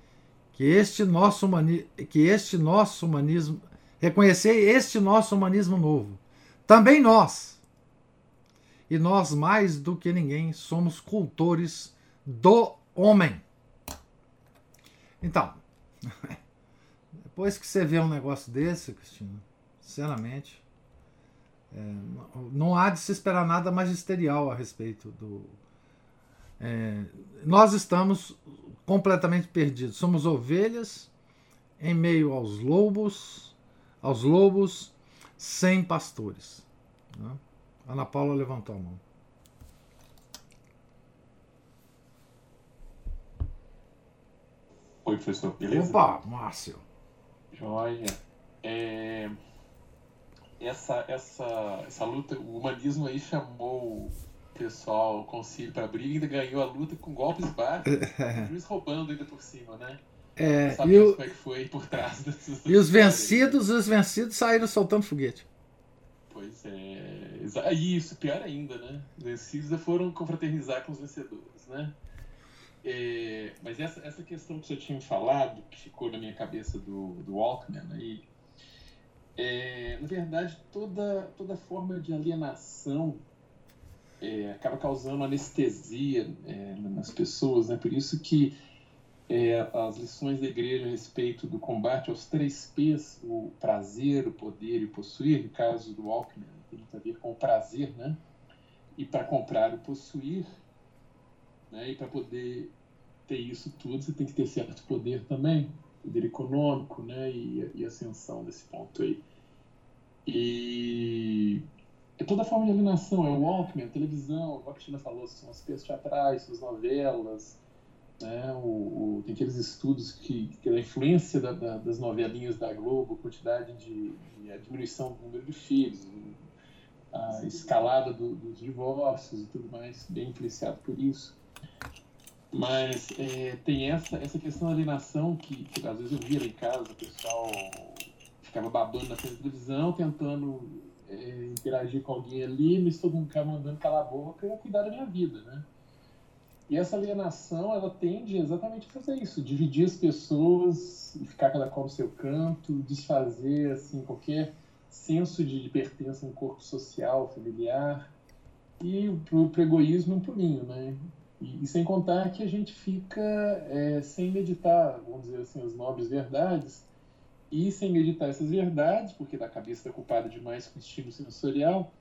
que este nosso, humani que este nosso humanismo Reconhecei este nosso humanismo novo. Também nós, e nós mais do que ninguém, somos cultores do homem. Então, [LAUGHS] depois que você vê um negócio desse, Cristina, sinceramente, é, não há de se esperar nada magisterial a respeito do. É, nós estamos completamente perdidos. Somos ovelhas em meio aos lobos aos lobos sem pastores. Né? Ana Paula levantou a mão. Oi, professor, beleza? Opa, Márcio. Joia. É... Essa, essa, essa luta, o humanismo aí chamou o pessoal, o concílio para briga e ainda ganhou a luta com golpes baixos, o [LAUGHS] juiz roubando ainda por cima, né? É, e, o, é [LAUGHS] e os vencidos, os vencidos saíram soltando foguete. Pois é. Isso, pior ainda, né? Os vencidos foram confraternizar com os vencedores, né? É, mas essa, essa questão que você tinha falado, que ficou na minha cabeça do, do Walkman, aí, é, na verdade, toda, toda forma de alienação é, acaba causando anestesia é, nas pessoas, né? Por isso que é, as lições da igreja a respeito do combate aos três P's, o prazer, o poder e o possuir, no caso do Alckmin, tem a ver com o prazer, né? E para comprar o possuir, Né? E para poder ter isso tudo, você tem que ter certo poder também, poder econômico, né? E, e ascensão desse ponto aí. E é toda forma de alienação, é o Walkman, a televisão, o que a Cristina falou, são as peças teatrais, as novelas, né? O, o, tem aqueles estudos que, que a influência da, da, das novelinhas da Globo, quantidade de, de, a diminuição do número de filhos, a escalada do, dos divórcios e tudo mais, bem influenciado por isso. Mas é, tem essa, essa questão da alienação que, que às vezes eu via em casa, o pessoal ficava babando na televisão, tentando é, interagir com alguém ali, mas todo mundo ficava mandando calar a boca e cuidar da minha vida, né? E essa alienação, ela tende exatamente a fazer isso, dividir as pessoas, ficar cada qual no seu canto, desfazer assim qualquer senso de, pertença no corpo social, familiar, e pro, pro egoísmo um pulinho, né? E, e, sem contar que a gente fica é, sem meditar, vamos dizer assim, as nobres verdades, e sem meditar essas verdades, porque da cabeça está ocupada demais com estímulo sensorial,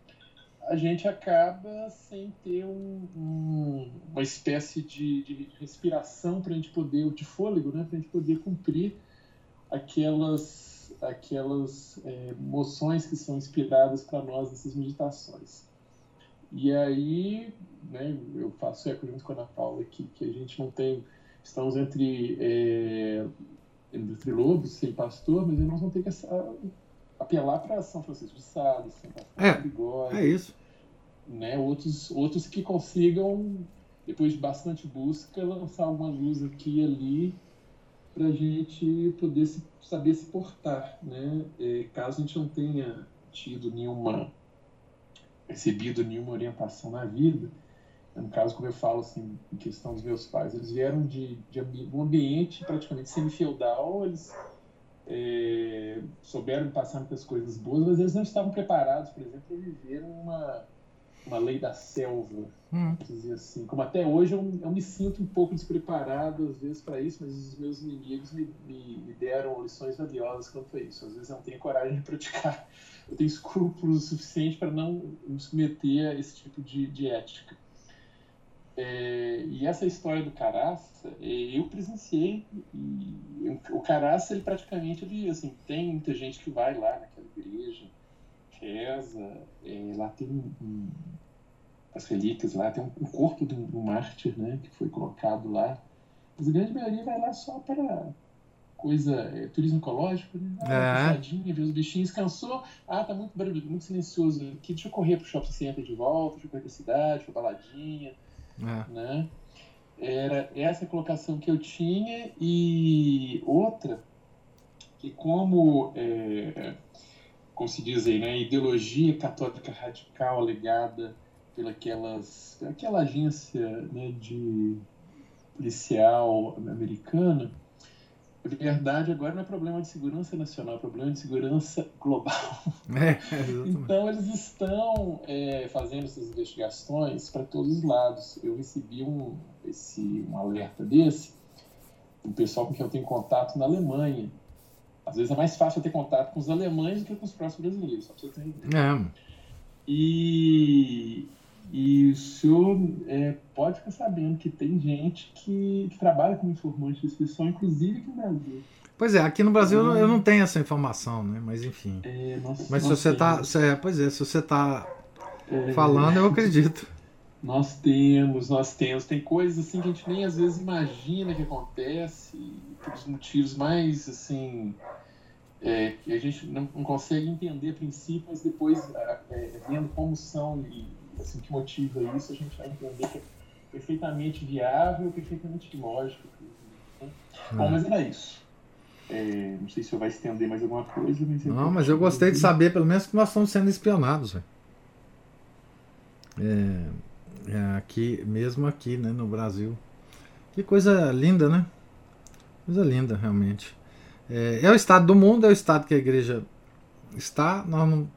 a gente acaba sem ter um, um, uma espécie de, de respiração para a gente poder, de fôlego, né, para a gente poder cumprir aquelas, aquelas é, moções que são inspiradas para nós nessas meditações. E aí, né, eu faço eco junto com a Ana Paula aqui, que a gente não tem, estamos entre, é, entre lobos, sem pastor, mas nós vamos ter que apelar para São Francisco de Sales, São Francisco de Bigode. É isso. Né, outros, outros que consigam, depois de bastante busca, lançar uma luz aqui e ali para a gente poder se, saber se portar, né? É, caso a gente não tenha tido nenhuma recebido nenhuma orientação na vida. No caso, como eu falo assim, em questão dos meus pais, eles vieram de, de um ambiente praticamente semi-feudal, eles é, souberam passar muitas coisas boas, mas eles não estavam preparados, por exemplo, para viver uma, uma lei da selva, hum. dizer assim. Como até hoje eu, eu, me sinto um pouco despreparado, às vezes, para isso, mas os meus inimigos me, me, me deram lições valiosas quanto a isso. Às vezes eu não tenho coragem de praticar eu tenho escrúpulos suficientes para não me submeter a esse tipo de, de ética. É, e essa história do Caraça, é, eu presenciei. O Caraça, ele praticamente, ele, assim, tem muita gente que vai lá naquela igreja, reza, é, lá tem um, as relíquias lá, tem um, corpo de um, um mártir, né, que foi colocado lá. Mas a grande maioria vai lá só para coisa, é, turismo ecológico, né? Ah, é. ver os bichinhos, cansou, ah, tá muito barulho, muito silencioso aqui, deixa eu correr pro shopping center de volta, deixa eu correr pra cidade, pra baladinha, é. né? Era essa colocação que eu tinha e outra, que como, é, como se diz aí, né, ideologia católica radical alegada pela aquelas, aquela agência né, de policial americana, verdade agora não é problema de segurança nacional, é problema de segurança global. [LAUGHS] É, então eles estão é, fazendo essas investigações para todos os lados. Eu recebi um, esse, um alerta desse do pessoal com quem eu tenho contato na Alemanha. Às vezes é mais fácil ter contato com os alemães do que com os próprios brasileiros, só para você ter ideia. É. E e o senhor é, pode ficar sabendo que tem gente que, que trabalha como informante de inscrição, inclusive aqui no Brasil. Pois é, aqui no Brasil eu não tenho essa informação, né? Mas enfim. É, nós, Mas se você está, é, pois é, se você está é, falando, eu acredito. Nós temos, nós temos. Tem coisas assim que a gente nem às vezes imagina que acontece, pelos motivos mais assim. É, que a gente não, não, consegue entender a princípio, mas depois é, vendo como são e assim, que motiva isso, a gente vai entender que é perfeitamente viável, perfeitamente lógico. Né? Bom, hum. mas era isso. É, não sei se eu vai estender mais alguma coisa. Mas não, mas eu gostei de saber, pelo menos, que nós estamos sendo espionados. É, é, aqui, mesmo aqui, né, no Brasil. Que coisa linda, né? Coisa linda, realmente. É, é o estado do mundo, é o estado que a igreja está. Nós não,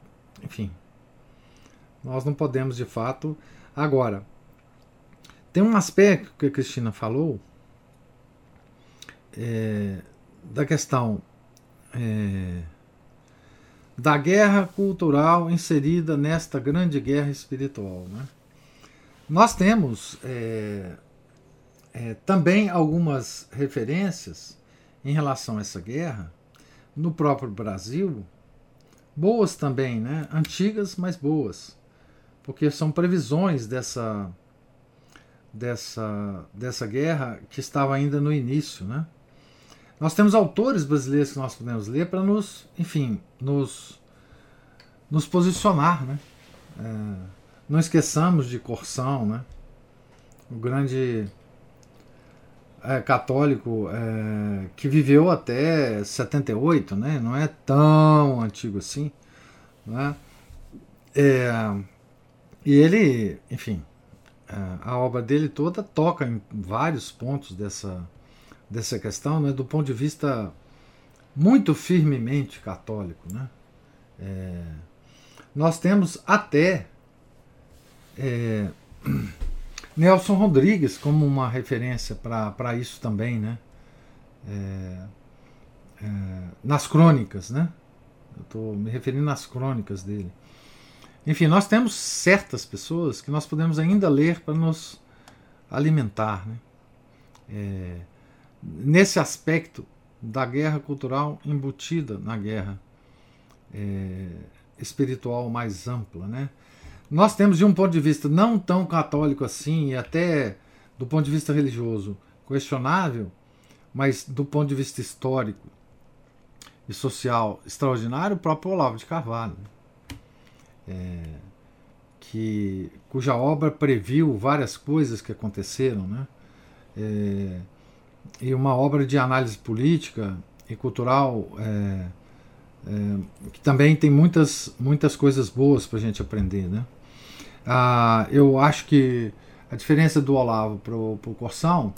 enfim, nós não podemos de fato. Agora, tem um aspecto que a Cristina falou é, da questão é, da guerra cultural inserida nesta grande guerra espiritual. Né? Nós temos é, é, também algumas referências em relação a essa guerra no próprio Brasil, boas também, né? Antigas, mas boas, porque são previsões dessa dessa dessa guerra que estava ainda no início, né? Nós temos autores brasileiros que nós podemos ler para nos, enfim, nos nos posicionar, né? É, não esqueçamos de Corsão, né? O grande é, católico é, que viveu até 78, né? não é tão antigo assim. Né? É, e ele, enfim, a obra dele toda toca em vários pontos dessa, dessa questão, né? do ponto de vista muito firmemente católico. Né? É, nós temos até é, [CLEARS THROAT] Nelson Rodrigues como uma referência para isso também, né? É, é, nas crônicas, né? Eu estou me referindo às crônicas dele. Enfim, nós temos certas pessoas que nós podemos ainda ler para nos alimentar, né? É, nesse aspecto da guerra cultural embutida na guerra é, espiritual mais ampla, né? nós temos de um ponto de vista não tão católico assim, e até do ponto de vista religioso questionável, mas do ponto de vista histórico e social extraordinário, o próprio Olavo de Carvalho, né? É, que, cuja obra previu várias coisas que aconteceram, né? É, e uma obra de análise política e cultural é, é, que também tem muitas, muitas coisas boas para a gente aprender, né? Ah, eu acho que a diferença do Olavo para o Corsão,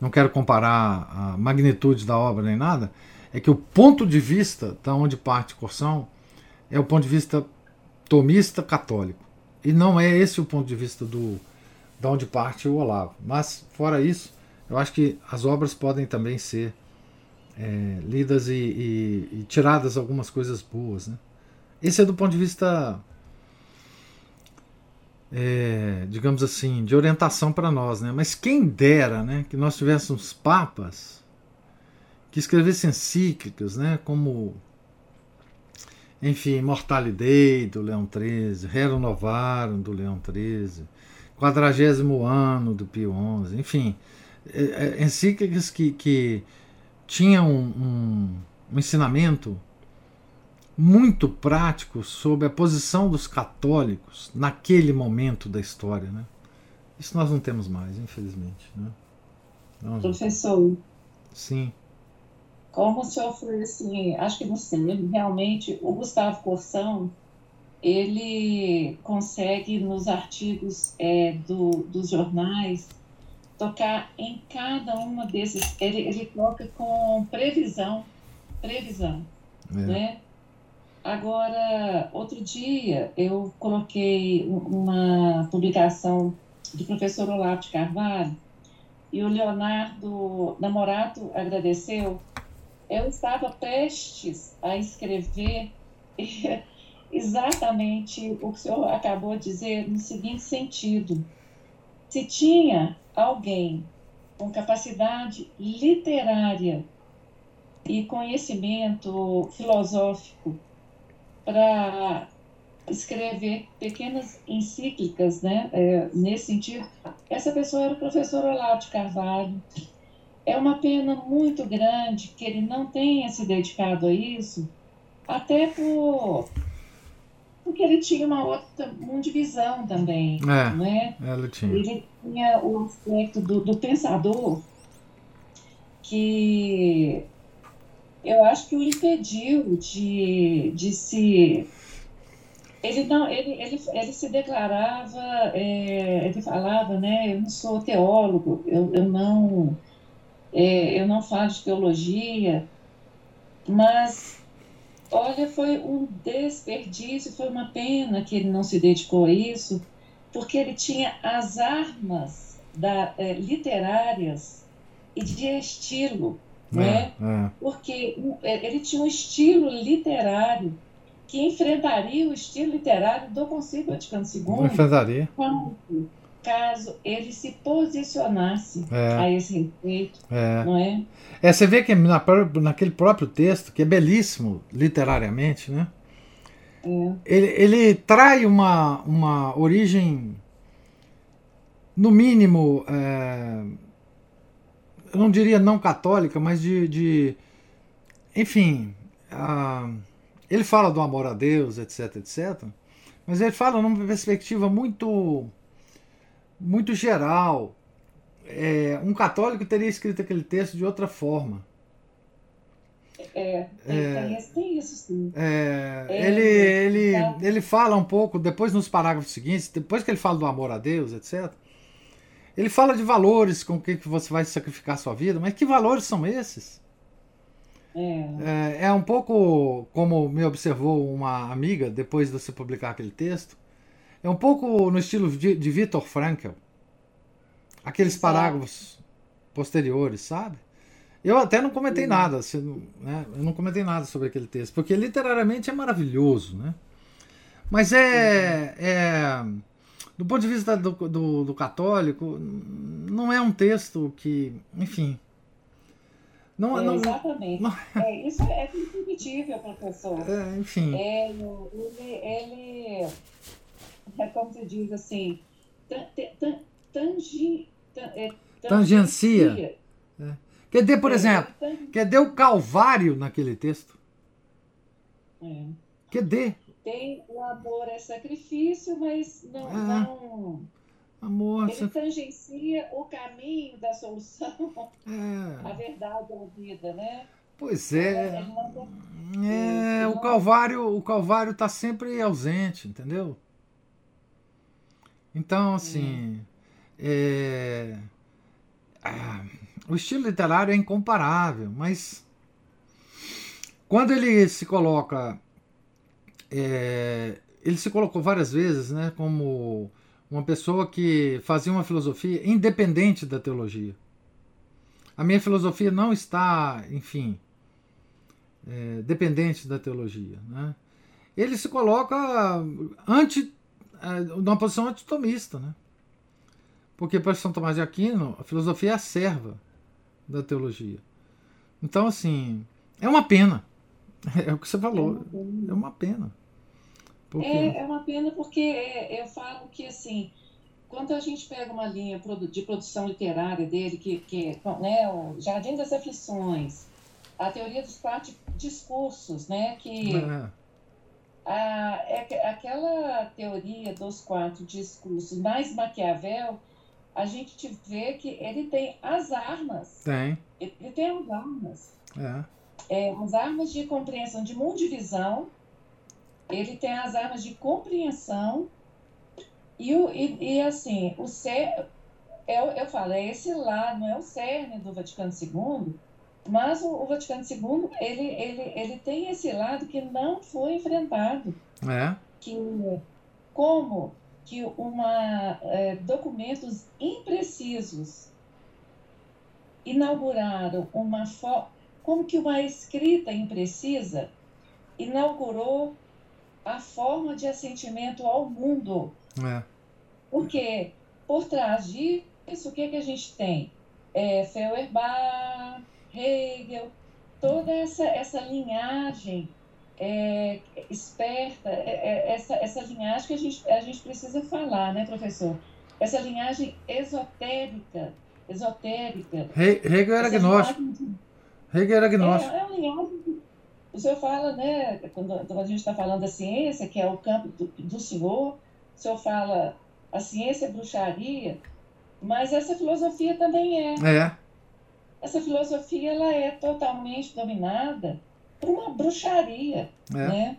não quero comparar a magnitude da obra nem nada, é que o ponto de vista da onde parte Corsão é o ponto de vista tomista católico. E não é esse o ponto de vista do da onde parte o Olavo. Mas, fora isso, eu acho que as obras podem também ser é, lidas e, e, e, tiradas algumas coisas boas. Né? Esse é do ponto de vista é, digamos assim, de orientação para nós, né? Mas quem dera, né, que nós tivéssemos papas que escrevessem encíclicas, né, como enfim, Mortalidade do Leão XIII, Rerum Novarum do Leão XIII, Quadragésimo Ano do Pio XI, enfim, é, é, encíclicas que, que tinham um, um, um ensinamento muito prático sobre a posição dos católicos naquele momento da história. Né? Isso nós não temos mais, infelizmente. Né? Não, Professor. Sim. Como o senhor foi assim, acho que não sei, realmente o Gustavo Corsão, ele consegue nos artigos é, do, dos jornais tocar em cada uma desses, ele, ele toca com previsão, previsão, é. né? Agora, outro dia, eu coloquei uma publicação do professor Olavo de Carvalho e o Leonardo Namorato agradeceu. Eu estava prestes a escrever [LAUGHS] exatamente o que o senhor acabou de dizer no seguinte sentido. Se tinha alguém com capacidade literária e conhecimento filosófico para escrever pequenas encíclicas, né, é, nesse sentido. Essa pessoa era o professor Olavo de Carvalho. É uma pena muito grande que ele não tenha se dedicado a isso, até por porque ele tinha uma outra uma divisão também, é, né? Ele tinha. Ele tinha o aspecto do, do pensador que eu acho que o impediu de, de se. Ele não, ele, ele, ele se declarava, é, ele falava, né? Eu não sou teólogo, eu, eu não, é, eu não falo de teologia, mas olha, foi um desperdício, foi uma pena que ele não se dedicou a isso, porque ele tinha as armas da, é, literárias e de estilo né? É. Porque é, ele tinha um estilo literário que enfrentaria o estilo literário do Concílio Vaticano II. Enfrentaria. Quando, caso ele se posicionasse É. a esse respeito, É. não é? É, você vê que na naquele próprio texto, que é belíssimo literariamente, né? É. Ele, ele trai uma, uma origem, no mínimo, é, eu não diria não católica, mas de. de enfim, ah, ele fala do amor a Deus, etc, etc. Mas ele fala numa perspectiva muito, muito geral. É, um católico teria escrito aquele texto de outra forma. É, tem, É. tem tem isso sim. É, É, ele, ele, tá. ele fala um pouco, depois nos parágrafos seguintes, depois que ele fala do amor a Deus, etc. Ele fala de valores com que que você vai sacrificar sua vida, mas que valores são esses? É, É, é um pouco como me observou uma amiga depois de você publicar aquele texto. É um pouco no estilo de, de Viktor Frankl. Aqueles parágrafos posteriores, sabe? Eu até não comentei Sim. nada, né? eu não comentei nada sobre aquele texto, porque literariamente é maravilhoso, né? Mas é, é do ponto de vista do, do, do católico, não é um texto que, enfim, não, é, não, exatamente. não- É, isso é indiscutível, professor. é, enfim, É, ele, ele, é como se diz assim, tan- tan- tangi, tan- é, Tangencia. Quer dizer, por É, exemplo, tan- quer dizer o Calvário naquele texto? é. Quer dizer, Tem o amor é sacrifício, mas não, Ah. não amor, ele tangencia o caminho da solução, a é, verdade da vida, né? pois é, não é, o Calvário, o Calvário está sempre ausente, entendeu? Então, assim, é, ah, o estilo literário é incomparável, mas quando ele se coloca, é, ele se colocou várias vezes, né, como uma pessoa que fazia uma filosofia independente da teologia. A minha filosofia não está, enfim, é, dependente da teologia, né? Ele se coloca anti, é, numa posição antitomista, né? Porque para São Tomás de Aquino, a filosofia é a serva da teologia. Então, assim, é uma pena. [LAUGHS] É o que você falou. É uma pena. Porque, É, é uma pena porque é, eu falo que, assim, quando a gente pega uma linha de produção literária dele, que, que é né, o Jardim das Aflições, a teoria dos quatro discursos, né, que é, a, é que- aquela teoria dos quatro discursos mais Maquiavel, a gente vê que ele tem as armas, tem. ele tem as armas. É, é, as armas de compreensão de mundivisão, ele tem as armas de compreensão e, o, e, e assim, o cer eu, eu falo, é esse lado, não é o cerne do Vaticano II, mas o, o Vaticano II, ele, ele, ele tem esse lado que não foi enfrentado, é, que como que uma, é, documentos imprecisos inauguraram uma forma como que uma escrita imprecisa inaugurou a forma de assentimento ao mundo. é, Porque por trás disso, o que, que a gente tem? É, Feuerbach, Hegel, toda essa, essa linhagem é, esperta, é, é, essa, essa linhagem que a gente, a gente precisa falar, né, professor? Essa linhagem esotérica, esotérica. He- Hegel era de Hegel era é, agnóstico. é uma linhagem. que O senhor fala, né? Quando, quando a gente está falando da ciência, que é o campo do, do senhor, o senhor fala a ciência é bruxaria, mas essa filosofia também é. É, Essa filosofia ela é totalmente dominada por uma bruxaria, é, né?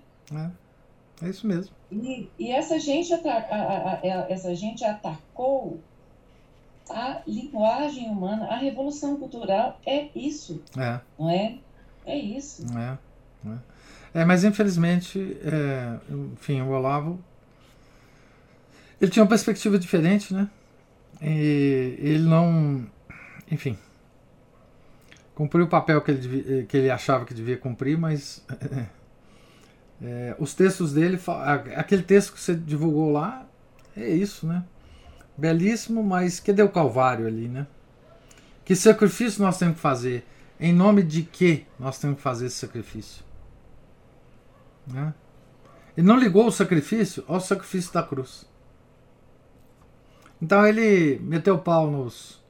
é, é isso mesmo. E, e essa, gente a- a- a- essa gente atacou a linguagem humana, a revolução cultural é isso, É. não é? É isso. É, é. É, mas infelizmente, é, enfim, o Olavo ele tinha uma perspectiva diferente, né? E ele não, enfim, cumpriu o papel que ele, devia- que ele achava que devia cumprir, mas é, [LAUGHS] os textos dele, aquele texto que você divulgou lá, é isso, né? belíssimo, mas cadê o Calvário ali, né? Que sacrifício nós temos que fazer? Em nome de que nós temos que fazer esse sacrifício? Né? Ele não ligou o sacrifício ao sacrifício da cruz. Então ele meteu o pau nos,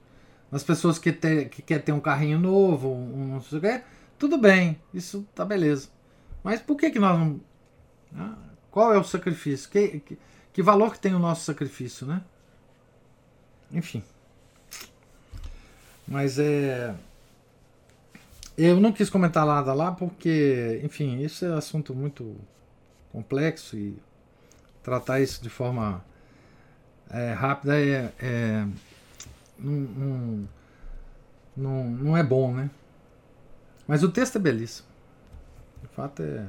nas pessoas que, te, que quer ter um carrinho novo, um, não sei o quê. Tudo bem, isso tá beleza. Mas por que, que nós não. Né? Qual é o sacrifício? Que, que, que valor que tem o nosso sacrifício, né? Enfim. Mas é. Eu não quis comentar nada lá porque, enfim, isso é assunto muito complexo e tratar isso de forma é, rápida é, é não, não, não é bom, né? Mas o texto é belíssimo. De fato é.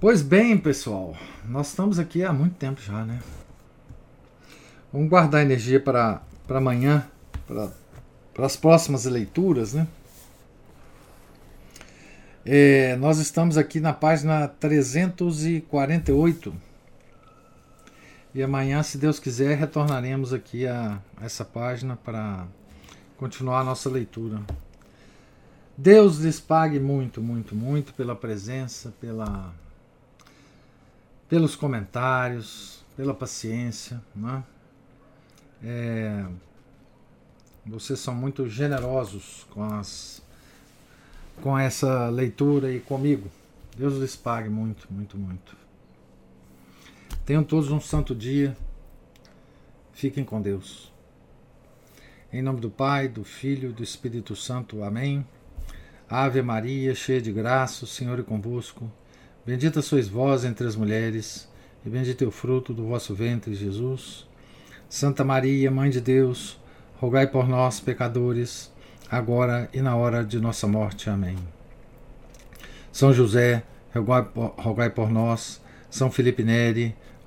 Pois bem, pessoal, nós estamos aqui há muito tempo já, né? Vamos guardar energia para amanhã, para as próximas leituras, né? É, nós estamos aqui na página 348 e amanhã, se Deus quiser, retornaremos aqui a essa página para continuar a nossa leitura. Deus lhes pague muito, muito, muito pela presença, pela, pelos comentários, pela paciência. Né? É, vocês são muito generosos com, as, com essa leitura e comigo. Deus lhes pague muito, muito, muito. Tenham todos um santo dia. Fiquem com Deus. Em nome do Pai, do Filho do Espírito Santo. Amém. Ave Maria, cheia de graça, o Senhor é convosco. Bendita sois vós entre as mulheres, e bendito é o fruto do vosso ventre, Jesus. Santa Maria, Mãe de Deus, rogai por nós, pecadores, agora e na hora de nossa morte. Amém. São José, rogai por, rogai por nós. São Felipe Neri,